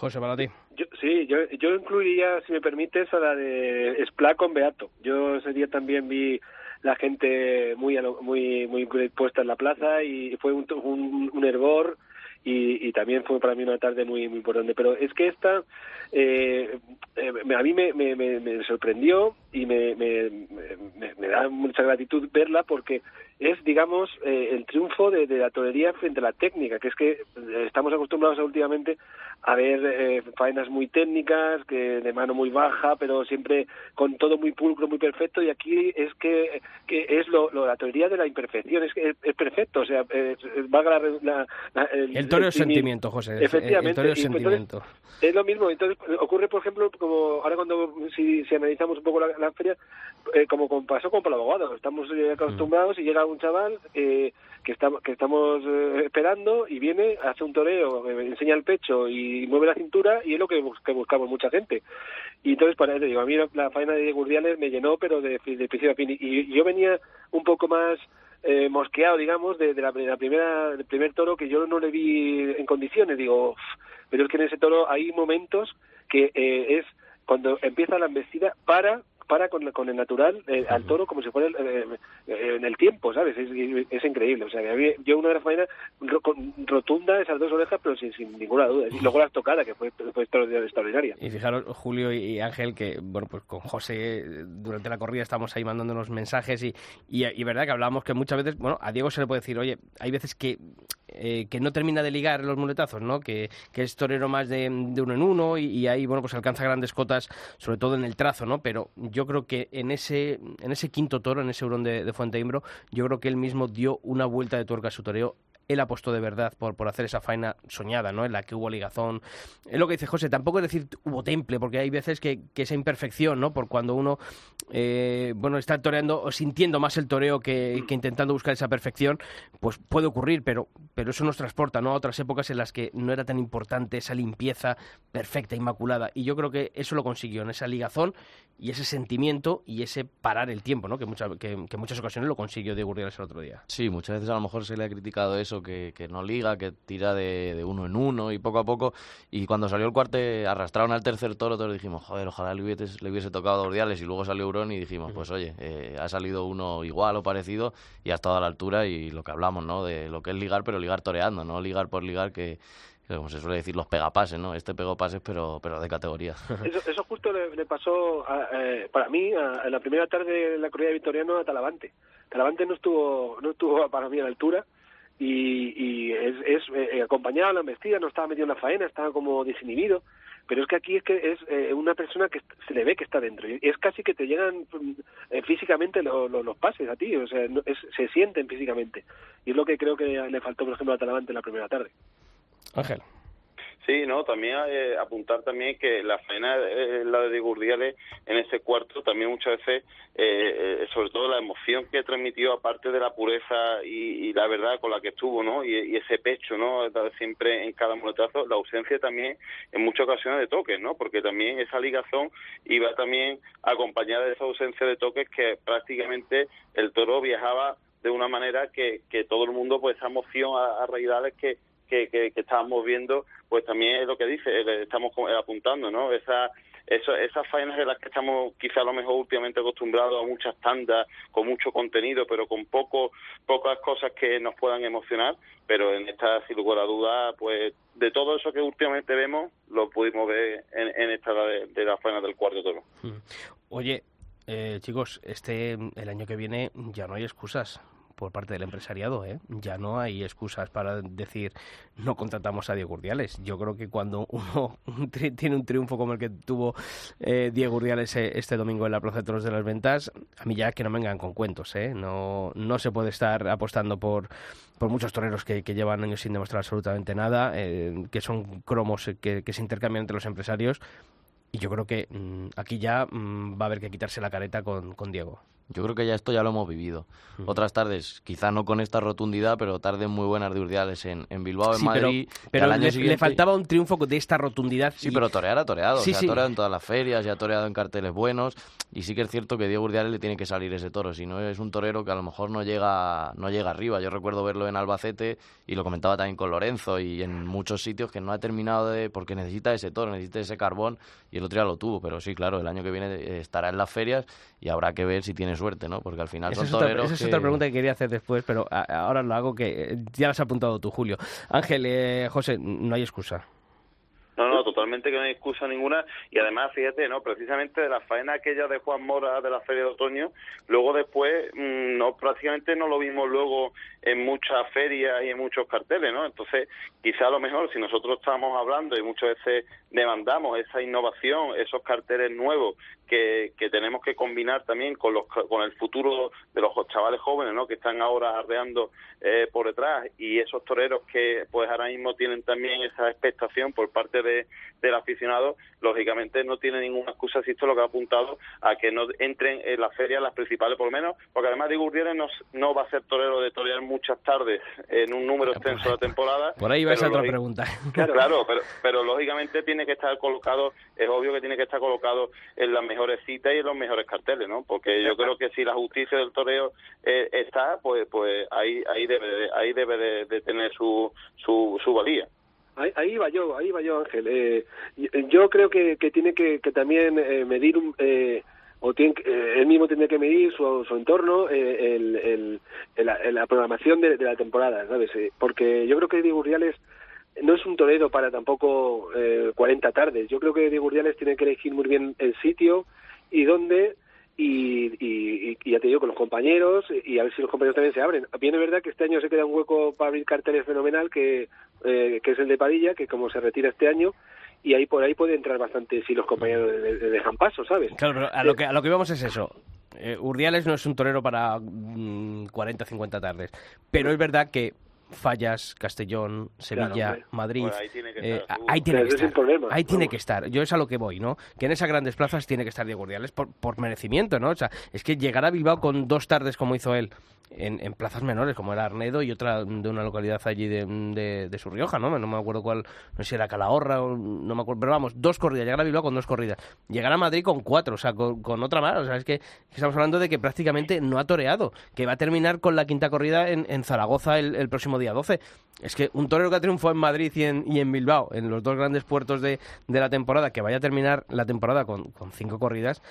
José, para ti. Yo, sí, yo, incluiría, si me permites, a la de Spla con Beato. Yo ese día también vi la gente muy muy muy puesta en la plaza y fue un, un, un hervor y, y, también fue para mí una tarde muy muy importante. Pero es que esta eh, eh, a mí me, me, me, sorprendió y me, me, me, da mucha gratitud verla porque es, digamos, eh, el triunfo de, la torería frente a la técnica, que es que eh, estamos acostumbrados últimamente a ver eh, faenas muy técnicas, que de mano muy baja, pero siempre con todo muy pulcro, muy perfecto, y aquí es que, que es lo, lo la torería de la imperfección, es que es, perfecto, o sea, valga la, la, el sentimiento, José. Efectivamente. El toro es sentimiento. es lo mismo, entonces ocurre, por ejemplo, como ahora cuando, si, si analizamos un poco la, la feria, eh, como pasó con Pablo Abogado, estamos eh, acostumbrados y llega un chaval eh, que, está, que estamos eh, esperando y viene, hace un toreo, eh, enseña el pecho y mueve la cintura y es lo que, que buscamos mucha gente. Y entonces, para eso digo, a mí la, faena de Gurdiales me llenó, pero de, de principio a fin. Y, yo venía un poco más eh, mosqueado, digamos, de, de, la, de la primera, del primer toro que yo no le vi en condiciones. Digo, pero es que en ese toro hay momentos que eh, es cuando empieza la embestida para para con, con el natural eh, al toro como si fuera eh, eh, en el tiempo, ¿sabes? Es, es, increíble. O sea, que yo una de las faenas rotunda esas dos orejas, pero sin, sin ninguna duda. Y luego la tocada, que fue, fue extraordinaria. Y fijaros, Julio y Ángel, que, bueno, pues con José durante la corrida estamos ahí mandándonos mensajes y, y, y verdad que hablábamos que muchas veces, bueno, a Diego se le puede decir, oye, hay veces que eh, que no termina de ligar los muletazos, ¿no? Que, que es torero más de, de uno en uno y, y, ahí, bueno, pues alcanza grandes cotas, sobre todo en el trazo, ¿no? Pero yo creo que en ese, en ese quinto toro, en ese hurón de, de Fuente Imbro, yo creo que él mismo dio una vuelta de tuerca a su toreo él apostó de verdad por, por hacer esa faena soñada, ¿no? En la que hubo ligazón. Es lo que dice José, tampoco es decir hubo temple, porque hay veces que, que esa imperfección, ¿no? Por cuando uno, eh, bueno, está toreando o sintiendo más el toreo que, que, intentando buscar esa perfección, pues puede ocurrir, pero, pero eso nos transporta, ¿no? A otras épocas en las que no era tan importante esa limpieza perfecta, inmaculada. Y yo creo que eso lo consiguió, en esa ligazón y ese sentimiento y ese parar el tiempo, ¿no? Que, mucha, que, que muchas ocasiones lo consiguió de Gurriales el otro día. Sí, muchas veces a lo mejor se le ha criticado eso, que, que no liga, que tira de, de, uno en uno y poco a poco. Y cuando salió el cuarte, arrastraron al tercer toro, todos dijimos, joder, ojalá le hubiese, le hubiese tocado a Gurriales. Y luego salió Y dijimos, pues oye, eh, ha salido uno igual o parecido y ha estado a la altura y lo que hablamos, ¿no? De lo que es ligar, pero ligar toreando, no ligar por ligar que como se suele decir, los pegapases, ¿no? Este pegó pases, pero, pero de categoría. Eso, eso justo le, le pasó, a, eh, para mí, a, en la primera tarde de la corrida de Victoriano a Talavante. Talavante no estuvo, no estuvo para mí a la altura y, y es, es eh, acompañaba a la embestida, no estaba metido en la faena, estaba como desinhibido. Pero es que aquí es que es eh, una persona que se le ve que está dentro. Y es casi que te llegan eh, físicamente lo, lo, los pases a ti, o sea, no, es, se sienten físicamente. Y es lo que creo que le faltó, por ejemplo, a Talavante en la primera tarde. Ángel. Sí, no, también eh, apuntar también que la faena, eh, la de Gurdiales, en ese cuarto también muchas veces, eh, sobre todo la emoción que transmitió, aparte de la pureza y, y la verdad con la que estuvo, ¿no? Y, ese pecho, ¿no? Siempre en cada muletazo, la ausencia también en muchas ocasiones de toques, ¿no? Porque también esa ligazón iba también acompañada de esa ausencia de toques que prácticamente el toro viajaba de una manera que, que todo el mundo, pues esa emoción a, a raíz que que, estábamos viendo, pues también es lo que dice, estamos apuntando, ¿no? Esa, eso, esas faenas de las que estamos quizá a lo mejor últimamente acostumbrados a muchas tandas, con mucho contenido, pero con poco, pocas cosas que nos puedan emocionar, pero en esta, sin lugar a duda, pues de todo eso que últimamente vemos, lo pudimos ver en, esta de, de las faenas del cuarto toro. Oye, eh, chicos, este el año que viene ya no hay excusas por parte del empresariado, ¿eh? Ya no hay excusas para decir no contratamos a Diego Urdiales. Yo creo que cuando uno tiene un triunfo como el que tuvo eh, Diego Urdiales eh, este domingo en la Plaza de Toros de las Ventas, a mí ya que no vengan con cuentos, ¿eh? No, no se puede estar apostando por, por muchos toreros que, llevan años sin demostrar absolutamente nada, eh, que son cromos que, se intercambian entre los empresarios. Y yo creo que mm, aquí ya mm, va a haber que quitarse la careta con Diego. Yo creo que ya esto ya lo hemos vivido. Otras tardes, quizá no con esta rotundidad, pero tardes muy buenas de Urdiales en, en Bilbao, en Madrid. Pero, le, faltaba un triunfo de esta rotundidad. Sí, pero torear ha toreado. Sí, ha toreado en todas las ferias, ya ha toreado en carteles buenos. Y sí que es cierto que Diego Urdiales le tiene que salir ese toro. Si no, es un torero que a lo mejor no llega, no llega arriba. Yo recuerdo verlo en Albacete y lo comentaba también con Lorenzo y en muchos sitios que no ha terminado de. porque necesita ese toro, necesita ese carbón. Y el otro ya lo tuvo. Pero sí, claro, el año que viene estará en las ferias y habrá que ver si tiene suerte, ¿no? Porque al final esa es otra pregunta que quería hacer después, pero ahora lo hago que ya lo has apuntado tú, Julio. Ángel, eh, José, no hay excusa. No, no, totalmente que no hay excusa ninguna. Y además, fíjate, ¿no? Precisamente de la faena aquella de Juan Mora de la Feria de Otoño, luego después, mm, no prácticamente no lo vimos luego en muchas ferias y en muchos carteles, ¿no? Entonces, quizá a lo mejor si nosotros estamos hablando y muchas veces demandamos esa innovación, esos carteles nuevos que, que tenemos que combinar también con, los, con el futuro de los chavales jóvenes, ¿no? Que están ahora arreando eh, por detrás y esos toreros que pues ahora mismo tienen también esa expectación por parte de, del aficionado, lógicamente no tiene ninguna excusa, si esto es lo que ha apuntado, a que no entren en las ferias las principales por lo menos, porque además de Gurdiales no, no va a ser torero de torear muchas tardes en un número extenso de temporada. Por ahí va esa otra pregunta. Claro, pero, pero lógicamente tiene que estar colocado, es obvio que tiene que estar colocado en las mejores citas y los mejores carteles, ¿no? Porque yo creo que si la justicia del toreo eh, está, pues pues ahí ahí debe de, ahí debe de, tener su, su, su valía. Ahí, va yo, ahí va yo, Ángel. Eh, yo creo que, que tiene que, que también eh, medir un, eh, o tiene, eh, él mismo tiene que medir su, su entorno, eh, el, el, la programación de, la temporada, ¿sabes? Eh, porque yo creo que Diego Urdiales no es un torero para tampoco eh, 40 tardes. Yo creo que Diego Urdiales tiene que elegir muy bien el sitio y dónde y, y, y, ya te digo, con los compañeros y a ver si los compañeros también se abren. Bien es verdad que este año se queda un hueco para abrir carteles fenomenal, que, eh, que es el de Padilla, que como se retira este año, y ahí por ahí puede entrar bastante si los compañeros dejan paso, ¿sabes? Claro, pero a lo que, a lo que vamos es eso. Eh, Urdiales no es un torero para 40, mm, 50 tardes, pero es verdad que Fallas, Castellón, Sevilla, Madrid. ahí tiene que estar. ahí tiene, que estar. ahí tiene que estar. Yo es a lo que voy, ¿no? Que en esas grandes plazas tiene que estar Diego Urdiales por, por merecimiento, ¿no? O sea, es que llegar a Bilbao con dos tardes como hizo él en, en, plazas menores, como era Arnedo y otra de una localidad allí de, de, de su Rioja, ¿no? No me acuerdo cuál, no sé si era Calahorra o no me acuerdo, pero vamos, dos corridas, llegar a Bilbao con dos corridas, llegar a Madrid con cuatro, o sea, con, con otra más, o sea, es que estamos hablando de que prácticamente no ha toreado, que va a terminar con la quinta corrida en, en Zaragoza el, el, próximo día 12. Es que un torero que ha triunfado en Madrid y en, y en Bilbao, en los dos grandes puertos de, de la temporada, que vaya a terminar la temporada con, con cinco corridas,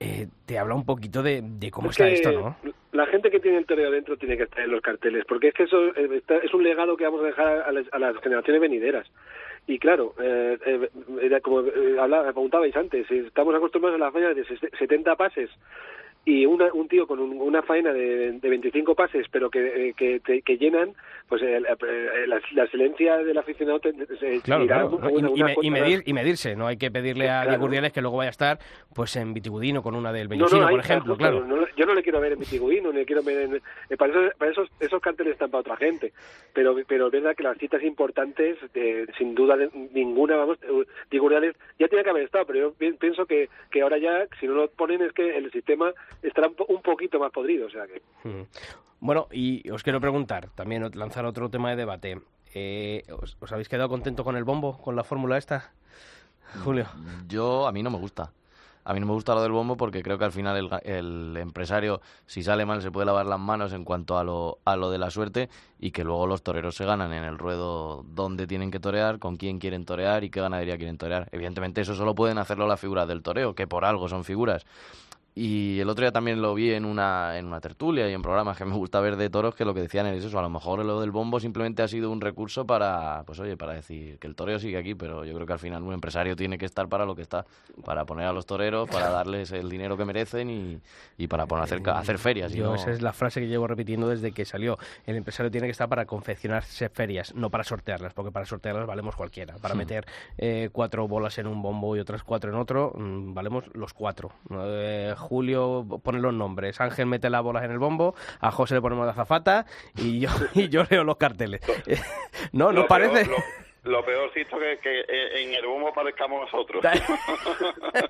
eh, te habla un poquito de, de cómo está esto, ¿no? La gente que tiene el toreo dentro tiene que estar en los carteles, porque es que eso eh, es un legado que vamos a dejar a las, a las generaciones venideras. Y claro, eh, eh, como eh, hablaba, preguntabais antes, estamos acostumbrados a las faenas de 70 pases y una, un tío con una faena de, de 25 pases, pero que, eh, que, que llenan, pues eh, eh, la, la, excelencia del aficionado se claro, claro. y, y, medir, y medirse, no hay que pedirle a claro. Diego que luego vaya a estar pues en Vitigudino con una del Beñosino, no, no, por ejemplo, claro. No, yo no le quiero ver en Vitigudino, ni le quiero ver en... Eh, para, eso, para esos, esos carteles están para otra gente, pero, pero es verdad que las citas importantes, eh, sin duda ninguna, vamos, Diego ya tiene que haber estado, pero yo pienso que, que ahora ya, si no lo ponen, es que el sistema estará un poquito más podrido, o sea que... Bueno, y os quiero preguntar, también lanzar otro tema de debate. Eh, ¿os, ¿os, habéis quedado contento con el bombo, con la fórmula esta? Julio. Yo, a mí no me gusta. A mí no me gusta lo del bombo porque creo que al final el, el, empresario, si sale mal, se puede lavar las manos en cuanto a lo, a lo de la suerte y que luego los toreros se ganan en el ruedo donde tienen que torear, con quién quieren torear y qué ganadería quieren torear. Evidentemente eso solo pueden hacerlo las figuras del toreo, que por algo son figuras Y el otro día también lo vi en una, en una tertulia y en programas que me gusta ver de toros que lo que decían es eso, a lo mejor lo del bombo simplemente ha sido un recurso para, pues oye, para decir que el toreo sigue aquí, pero yo creo que al final un empresario tiene que estar para lo que está, para poner a los toreros, para darles el dinero que merecen y, y para poner, hacer, hacer ferias. Yo, no- esa es la frase que llevo repitiendo desde que salió. El empresario tiene que estar para confeccionarse ferias, no para sortearlas, porque para sortearlas valemos cualquiera. Para meter eh, cuatro bolas en un bombo y otras cuatro en otro, mm, valemos los cuatro. Eh, Julio pone los nombres, Ángel mete las bolas en el bombo, a José le ponemos la azafata y yo, y yo leo los carteles. no, ¿no Lo parece? lo, lo peorcito que, que en el bombo parezcamos nosotros.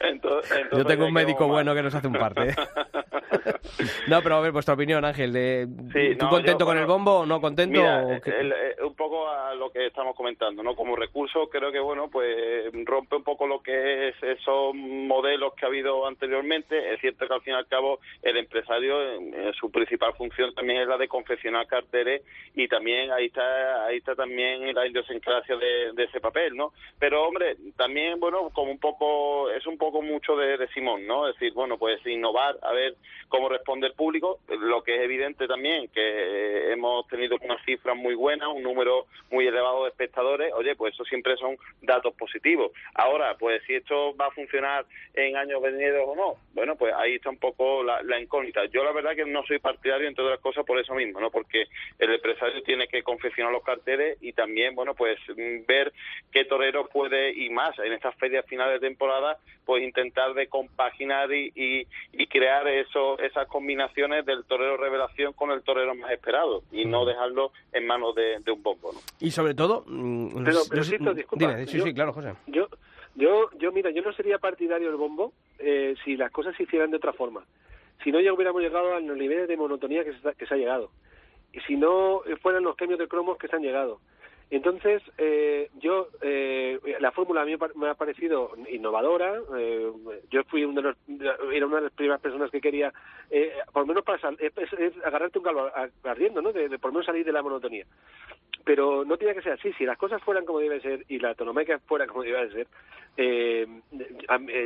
Entonces- Yo tengo un médico bueno mal. que nos hace un parte. ¿eh? no, pero a ver, vuestra opinión, Ángel. de- Sí, ¿Tú no, contento yo, con el bombo o no contento? Mira, o el- eh, un poco a lo que estamos comentando, ¿no? Como recurso creo que, bueno, pues rompe un poco lo que es esos modelos que ha habido anteriormente. Es cierto que al fin y al cabo el empresario, en- en su principal función también es la de confeccionar carteles y también ahí está ahí está también la idiosincrasia de, ese papel, ¿no? Pero, hombre, también, bueno, como un poco, es un poco mucho de, de Simón, ¿no? Es decir, bueno, pues innovar, a ver cómo responde el público. Lo que es evidente también que eh, hemos tenido unas cifras muy buenas, un número muy elevado de espectadores. Oye, pues eso siempre son datos positivos. Ahora, pues si esto va a funcionar en años venideros o no, bueno, pues ahí está un poco la, la incógnita. Yo la verdad que no soy partidario, entre otras cosas, por eso mismo, ¿no? Porque el empresario tiene que confeccionar los carteles y también, bueno, pues mm, ver qué torero puede y más en estas ferias finales de temporada, pues intentar de compaginar y, y, y crear eso, esas combinaciones del torero revelación con el torero más esperado y no dejarlo en manos de, de un bombo, ¿no? Y sobre todo... mm, Pero- pero disculpa, Dime, sí, yo- sí, claro, José. Yo, yo, yo, mira, yo no sería partidario del bombo eh, si las cosas se hicieran de otra forma. Si no, ya hubiéramos llegado a los niveles de monotonía que se, que se ha llegado. Y si no eh, fueran los cambios de cromos que se han llegado. Entonces, eh, yo, eh, la fórmula a mí me ha parecido innovadora. eh, yo fui uno de los, era una de las primeras personas que quería, eh, por lo menos para sal- es, agarrarte un calvo ardiendo, ¿no? De, por lo menos salir de la monotonía. Pero no tiene que ser así. Si las cosas fueran como debe ser y la tonomeca fuera como debe ser, eh,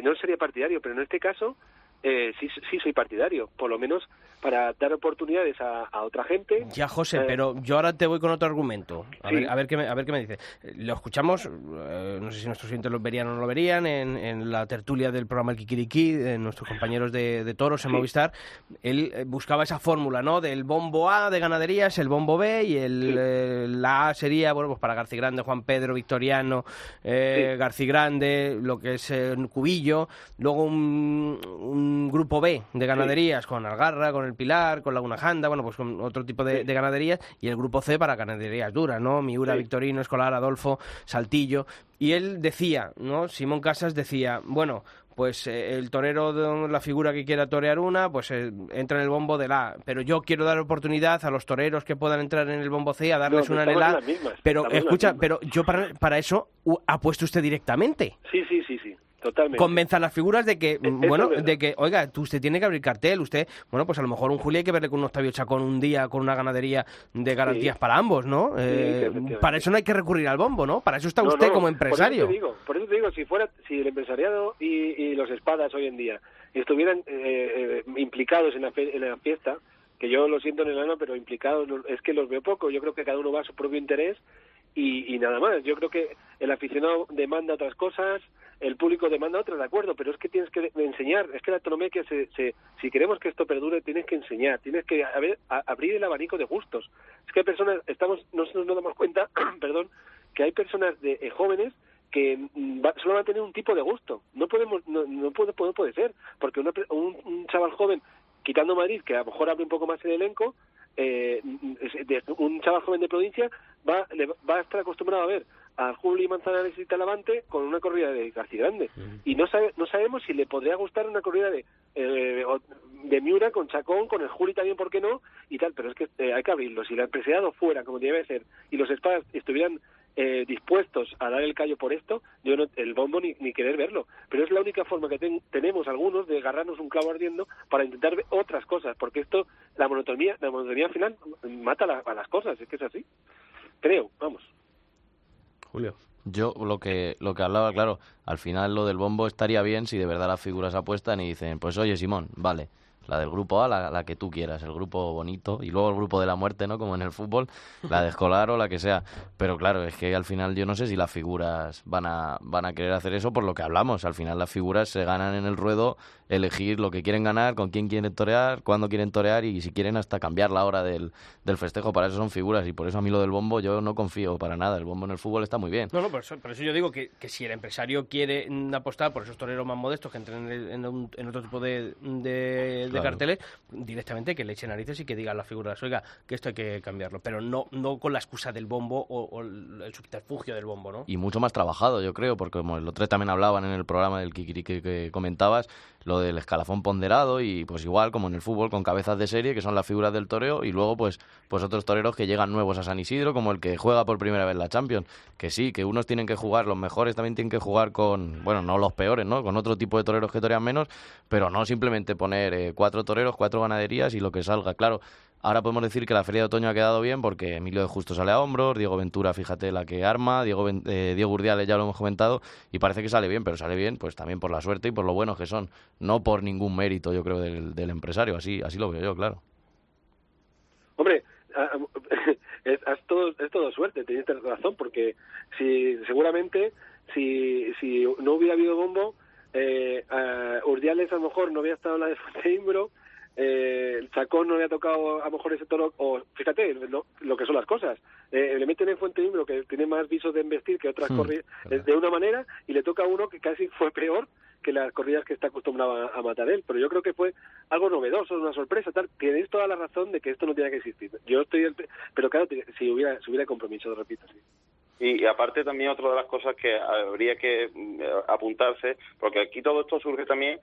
no sería partidario. Pero en este caso, eh, sí, sí soy partidario. Por lo menos para dar oportunidades a, a otra gente. Ya, José, Eh, pero yo ahora te voy con otro argumento. A, Sí. ver, a, ver, qué me, a ver qué me dice. Lo escuchamos, eh, no sé si nuestros oyentes lo verían o no lo verían, en, en la tertulia del programa El Kikiriki, de nuestros compañeros de, de toros en Sí. Movistar. Él eh, buscaba esa fórmula, ¿no? Del bombo A de ganaderías, el bombo B y el, Sí. eh, la A sería, bueno, pues para García Grande, Juan Pedro, Victoriano, eh. García Grande, lo que es eh, Cubillo. Luego un, un grupo B de ganaderías con Algarra, con el Pilar, con Laguna Janda, bueno, pues con otro tipo de, Sí. de ganaderías, y el grupo C para ganaderías duras, ¿no? Miura, Sí. Victorino, Escolar, Adolfo, Saltillo. Y él decía, ¿no? Simón Casas decía, bueno, pues eh, el torero de la figura que quiera torear una, pues eh, entra en el bombo de la A. Pero yo quiero dar oportunidad a los toreros que puedan entrar en el bombo C a darles No, una en el A. mismas, Pero escucha, pero yo para, para eso apuesto usted directamente Sí, sí, sí, sí. Totalmente. convenza a las figuras de que, eso bueno, es de que, oiga, tú, usted tiene que abrir cartel, usted, bueno, pues a lo mejor un Julio hay que verle con un Octavio Chacón un día con una ganadería de garantías Sí. para ambos, ¿no? Eh, para eso no hay que recurrir al bombo, ¿no? Para eso está No, usted no, como Por empresario. eso te digo, por eso te digo si fuera, si el empresariado y, y los espadas hoy en día estuvieran eh, eh, implicados en la, fe- en la fiesta, que yo lo siento en el alma, pero implicados es que los veo poco. Yo creo que cada uno va a su propio interés y, y nada más. Yo creo que el aficionado demanda otras cosas, el público demanda otras, de acuerdo, pero es que tienes que enseñar. Es que la autonomía que se, se, si queremos que esto perdure, tienes que enseñar, tienes que a- abrir el abanico de gustos. Es que hay personas, estamos, nosotros nos damos cuenta, perdón, que hay personas de eh, jóvenes que mm, va- solo van a tener un tipo de gusto. No podemos, no, no puede, puede, puede ser, porque una un, un chaval joven, quitando Madrid, que a lo mejor abre un poco más el elenco, eh, un chaval joven de provincia va, le va- a estar acostumbrado a ver a Juli Manzanares y Talavante con una corrida de García Grande. Y no sabe, no sabemos si le podría gustar una corrida de eh, de Miura con Chacón, con el Juli también, ¿por qué no? Y tal, pero es que eh, hay que abrirlo. Si el empresariado fuera como debe ser y los espadas estuvieran eh, dispuestos a dar el callo por esto, yo no, el bombo ni, ni querer verlo. Pero es la única forma que ten- tenemos algunos de agarrarnos un clavo ardiendo para intentar ver otras cosas, porque esto, la monotonía, la monotonía al final mata la- a las cosas, es que es así. Creo, vamos. Julio. Yo lo que, lo que hablaba, claro, al final lo del bombo estaría bien si de verdad las figuras apuestan y dicen, pues oye Simón, vale, la del grupo A, la, que tú quieras, el grupo bonito, y luego el grupo de la muerte, ¿no? Como en el fútbol, la de escolar o la que sea. Pero claro, es que al final yo no sé si las figuras van a, van a querer hacer eso por lo que hablamos. Al final las figuras se ganan en el ruedo elegir lo que quieren ganar, con quién quieren torear, cuándo quieren torear y si quieren hasta cambiar la hora del, del festejo. Para eso son figuras y por eso a mí lo del bombo yo no confío para nada. El bombo en el fútbol está muy bien. No, no, por eso, yo digo que, que, si el empresario quiere apostar por esos toreros más modestos que entren en, en, otro tipo de, carteles, directamente que le echen narices y que digan las figuras, oiga, que esto hay que cambiarlo. Pero no, no con la excusa del bombo o, el subterfugio del bombo, ¿no? Y mucho más trabajado, yo creo, porque como el otro también hablaban en el programa del Kikiri que comentabas, lo del escalafón ponderado y pues igual como en el fútbol con cabezas de serie que son las figuras del toreo y luego pues pues otros toreros que llegan nuevos a San Isidro como el que juega por primera vez la Champions que sí que unos tienen que jugar los mejores también tienen que jugar con bueno no los peores no con otro tipo de toreros que torean menos pero no simplemente poner eh, cuatro toreros cuatro ganaderías y lo que salga claro Ahora podemos decir que la feria de otoño ha quedado bien porque Emilio de Justo sale a hombros, Diego Ventura, fíjate la que arma, Diego, eh, Diego Urdiales ya lo hemos comentado y parece que sale bien, pero sale bien pues también por la suerte y por lo buenos que son, no por ningún mérito yo creo del, empresario, así, así lo veo yo, claro. Hombre, es, todo, es todo suerte, tenéis razón, porque si seguramente si, si no hubiera habido bombo, eh, Urdiales a lo mejor no había estado en la de Fuente eh, el Chacón no le ha tocado a lo mejor ese toro, o fíjate lo, que son las cosas. Eh, le meten en Fuente Imbro que tiene más visos de investir que otras hmm, corridas de una manera y le toca a uno que casi fue peor que las corridas que está acostumbrado a, matar él. Pero yo creo que fue algo novedoso, una sorpresa. tal Tienes toda la razón de que esto no tiene que existir. Yo estoy, pero claro, si hubiera, si hubiera compromiso, repito, sí. Y, aparte también otra de las cosas que habría que mm, apuntarse, porque aquí todo esto surge también,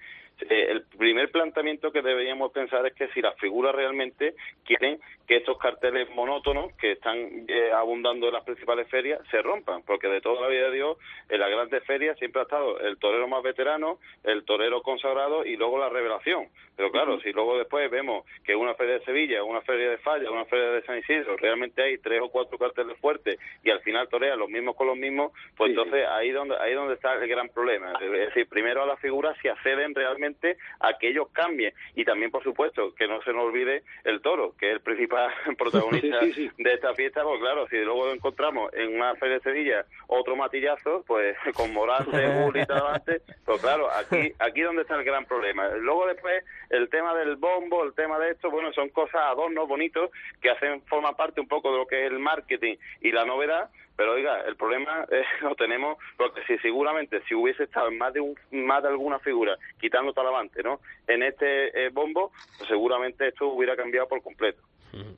eh, el primer planteamiento que deberíamos pensar es que si las figuras realmente quieren que estos carteles monótonos que están eh, abundando en las principales ferias se rompan, porque de toda la vida de Dios en las grandes ferias siempre ha estado el torero más veterano, el torero consagrado y luego la revelación. Pero claro, si luego después vemos que una feria de Sevilla, una feria de Falla, una feria de San Isidro, realmente hay tres o cuatro carteles fuertes y al final los mismos con los mismos, pues entonces ahí donde ahí donde está el gran problema. Es decir, primero a las figuras si acceden realmente a que ellos cambien y también, por supuesto, que no se nos olvide el toro, que es el principal protagonista de esta fiesta, pues claro, si luego lo encontramos en una feria de Sevilla otro matillazo, pues con Morante, Bull y Talavante, pues claro, aquí aquí donde está el gran problema. Luego después el tema del bombo, el tema de esto, bueno, son cosas adornos bonitos que hacen forma parte un poco de lo que es el marketing y la novedad, pero oiga, el problema eh, lo tenemos porque si seguramente si hubiese estado más de un, más de alguna figura quitando Talavante, ¿no? En este eh, bombo, pues seguramente esto hubiera cambiado por completo.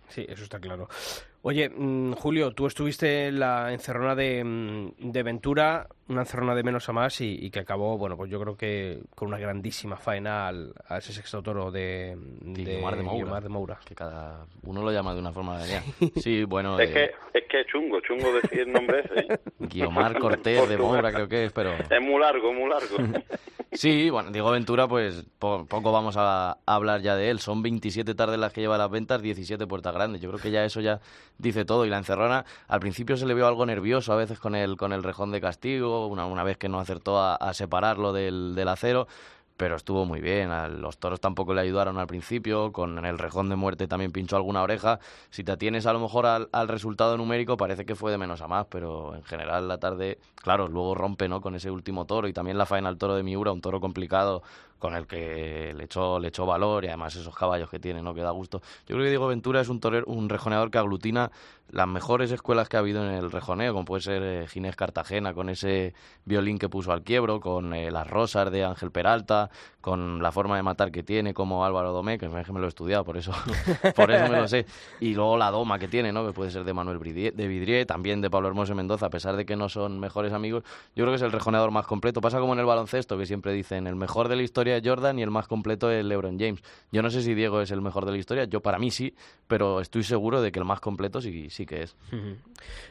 Sí, eso está claro. Oye, mm, Julio, tú estuviste en la encerrona de, mm, de Ventura, una encerrona de menos a más y, que acabó, bueno, pues yo creo que con una grandísima faena al, a ese sexto toro de, de, de, Moura, Que cada uno lo llama de una forma de Sí, bueno. Es, que, es que es chungo, chungo decir el nombre ese. Guiomar Cortés de Moura creo que es, pero... Es muy largo, muy largo. Sí, bueno, Diego Ventura, pues poco vamos a, hablar ya de él. Son 27 tardes las que lleva las ventas, 17 puertas grandes. Yo creo que ya eso ya dice todo. Y la encerrona, al principio se le vio algo nervioso a veces con el, con el rejón de castigo, una, una vez que no acertó a, separarlo del, del acero pero estuvo muy bien. los toros tampoco le ayudaron al principio, con el rejón de muerte también pinchó alguna oreja. Si te atienes a lo mejor al, resultado numérico, parece que fue de menos a más, pero en general la tarde, claro, luego rompe ¿no? con ese último toro y también la faena al toro de Miura, un toro complicado con el que le echó, le echó valor y además esos caballos que tiene, ¿no? que da gusto. Yo creo que Diego Ventura es un, torero, un rejoneador que aglutina las mejores escuelas que ha habido en el rejoneo, como puede ser eh, Ginés Cartagena, con ese violín que puso al quiebro, con eh, las rosas de Ángel Peralta, con la forma de matar que tiene, como Álvaro Domé, que me lo he estudiado, por eso, por eso me lo sé. Y luego la doma que tiene, ¿no? que puede ser de Manuel de Vidrié, también de Pablo Hermoso Mendoza, a pesar de que no son mejores amigos, yo creo que es el rejoneador más completo. Pasa como en el baloncesto, que siempre dicen el mejor de la historia es Jordan y el más completo es LeBron James. Yo no sé si Diego es el mejor de la historia, yo para mí sí, pero estoy seguro de que el más completo sí, sí que es.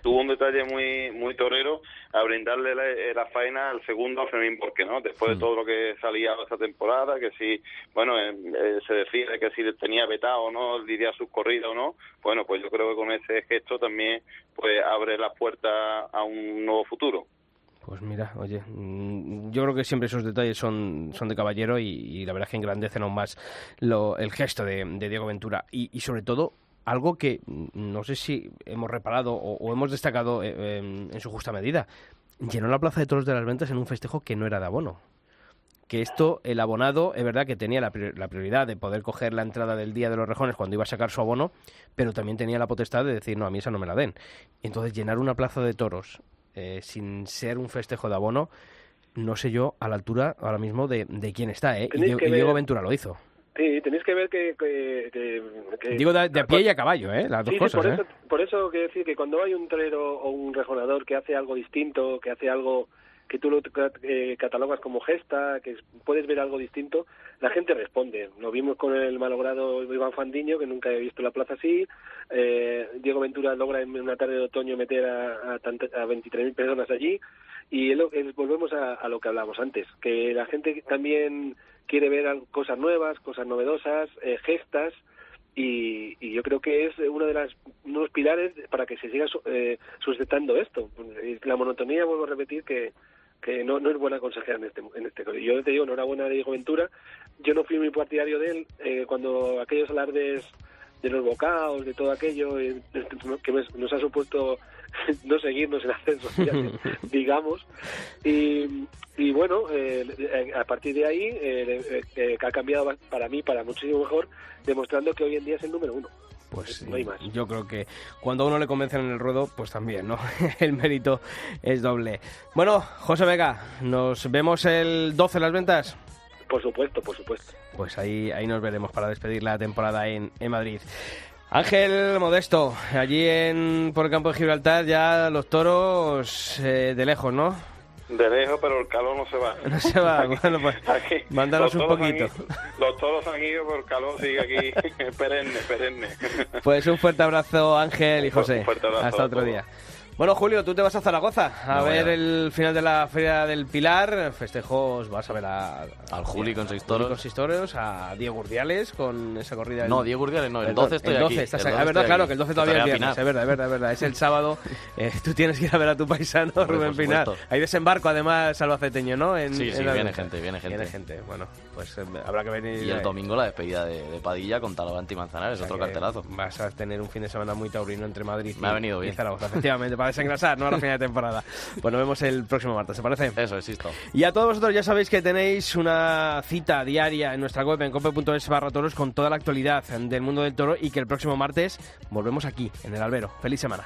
Tuvo un detalle muy muy torero a brindarle la, faena al segundo a Fermín porque no después de todo lo que salía esta temporada que si bueno eh, eh, se decide que si tenía vetado o no lidiar sus corridas o no bueno pues yo creo que con ese gesto también pues abre las puertas a un nuevo futuro Pues mira, oye, mm, yo creo que siempre esos detalles son, son de caballero y, la verdad es que engrandecen aún más lo, el gesto de, Diego Ventura. Y, y sobre todo, algo que mm, no sé si hemos reparado o, hemos destacado eh, en, en su justa medida. Llenó la Plaza de Toros de las Ventas en un festejo que no era de abono. Que esto, el abonado, es verdad que tenía la prioridad de poder coger la entrada del Día de los Rejones cuando iba a sacar su abono, pero también tenía la potestad de decir, no, a mí esa no me la den. Entonces, llenar una plaza de toros eh, sin ser un festejo de abono, no sé yo a la altura ahora mismo de, de quién está, ¿eh? Y, Tenéis Diego- que y Diego ver- Ventura lo hizo. Sí, tenéis que ver que... que, que- que- Digo de, de a pie y a caballo, ¿eh? Las dos Sí, sí, cosas, por, ¿eh? eso, por eso quiero decir que cuando hay un torero o un rejonador que hace algo distinto, que hace algo que tú lo eh, catalogas como gesta, que es- puedes ver algo distinto, la gente responde. Lo vimos con el malogrado Iván Fandiño, que nunca he visto la plaza así. Eh, Diego Ventura logra en una tarde de otoño meter a, a, a 23.000 personas allí. Y es lo- es- volvemos a, a lo que hablábamos antes, que la gente también quiere ver cosas nuevas, cosas novedosas, eh, gestas, y, y yo creo que es uno de las uno los pilares para que se siga eh, sustentando esto la monotonía vuelvo a repetir que que no, no es buena consejera en este en este yo te digo enhorabuena a Diego Ventura. Yo no fui muy partidario de él eh, cuando aquellos alardes de los bocaos de todo aquello eh, que nos ha supuesto no seguirnos en ascenso digamos. Y, y bueno eh, eh, a partir de ahí eh, eh, eh, que ha cambiado para mí para muchísimo mejor demostrando que hoy en día es el número uno Pues no hay más. yo creo que cuando a uno le convencen en el ruedo, pues también, ¿no? el mérito es doble. Bueno, José Vega, nos vemos el 12 en las ventas. por supuesto por supuesto Pues ahí, ahí nos veremos para despedir la temporada en, en Madrid. Ángel Modesto, allí en, por el campo de Gibraltar, ya los toros eh, de lejos, ¿no? De lejos, pero el calor no se va. No se va, bueno, pues Aquí, mándanos un han poquito. ido- los toros han ido, pero el calor sigue aquí perenne, perenne. Pues un fuerte abrazo, Ángel y José. Un fuerte abrazo Hasta otro todos. día. Bueno, Julio, tú te vas a Zaragoza a voy ver a- el final de la Feria del Pilar. Festejos, vas a ver a, Al Juli con seis toros. con seis toros, a Diego Urdiales con esa corrida. del- No, Diego Urdiales no, el do- 12 estoy el 12 aquí, estás el ahí. 12 Ah, verdad, claro, aquí. que el 12 Que todavía es viernes. Es verdad, es verdad, es verdad. Es el sábado. Eh, tú tienes que ir a ver a tu paisano, Hombre, Rubén Pinar. Hay desembarco, además, salvaceteño, ¿no? En, Sí, en sí, la viene gente, viene gente. Viene gente. Bueno, pues eh, habrá que venir. Y el eh, domingo la despedida de, de Padilla con Talavante y Manzanares, o sea otro cartelazo. Vas a tener un fin de semana muy taurino entre Madrid Me y, ha venido y bien. Zaragoza, efectivamente, para desengrasar, ¿no? A la final de temporada. Pues nos vemos el próximo martes, ¿se parece? Eso, existo. Y a todos vosotros ya sabéis que tenéis una cita diaria en nuestra web en cope.es barra toros con toda la actualidad del mundo del toro y que el próximo martes volvemos aquí, en el albero. ¡Feliz semana!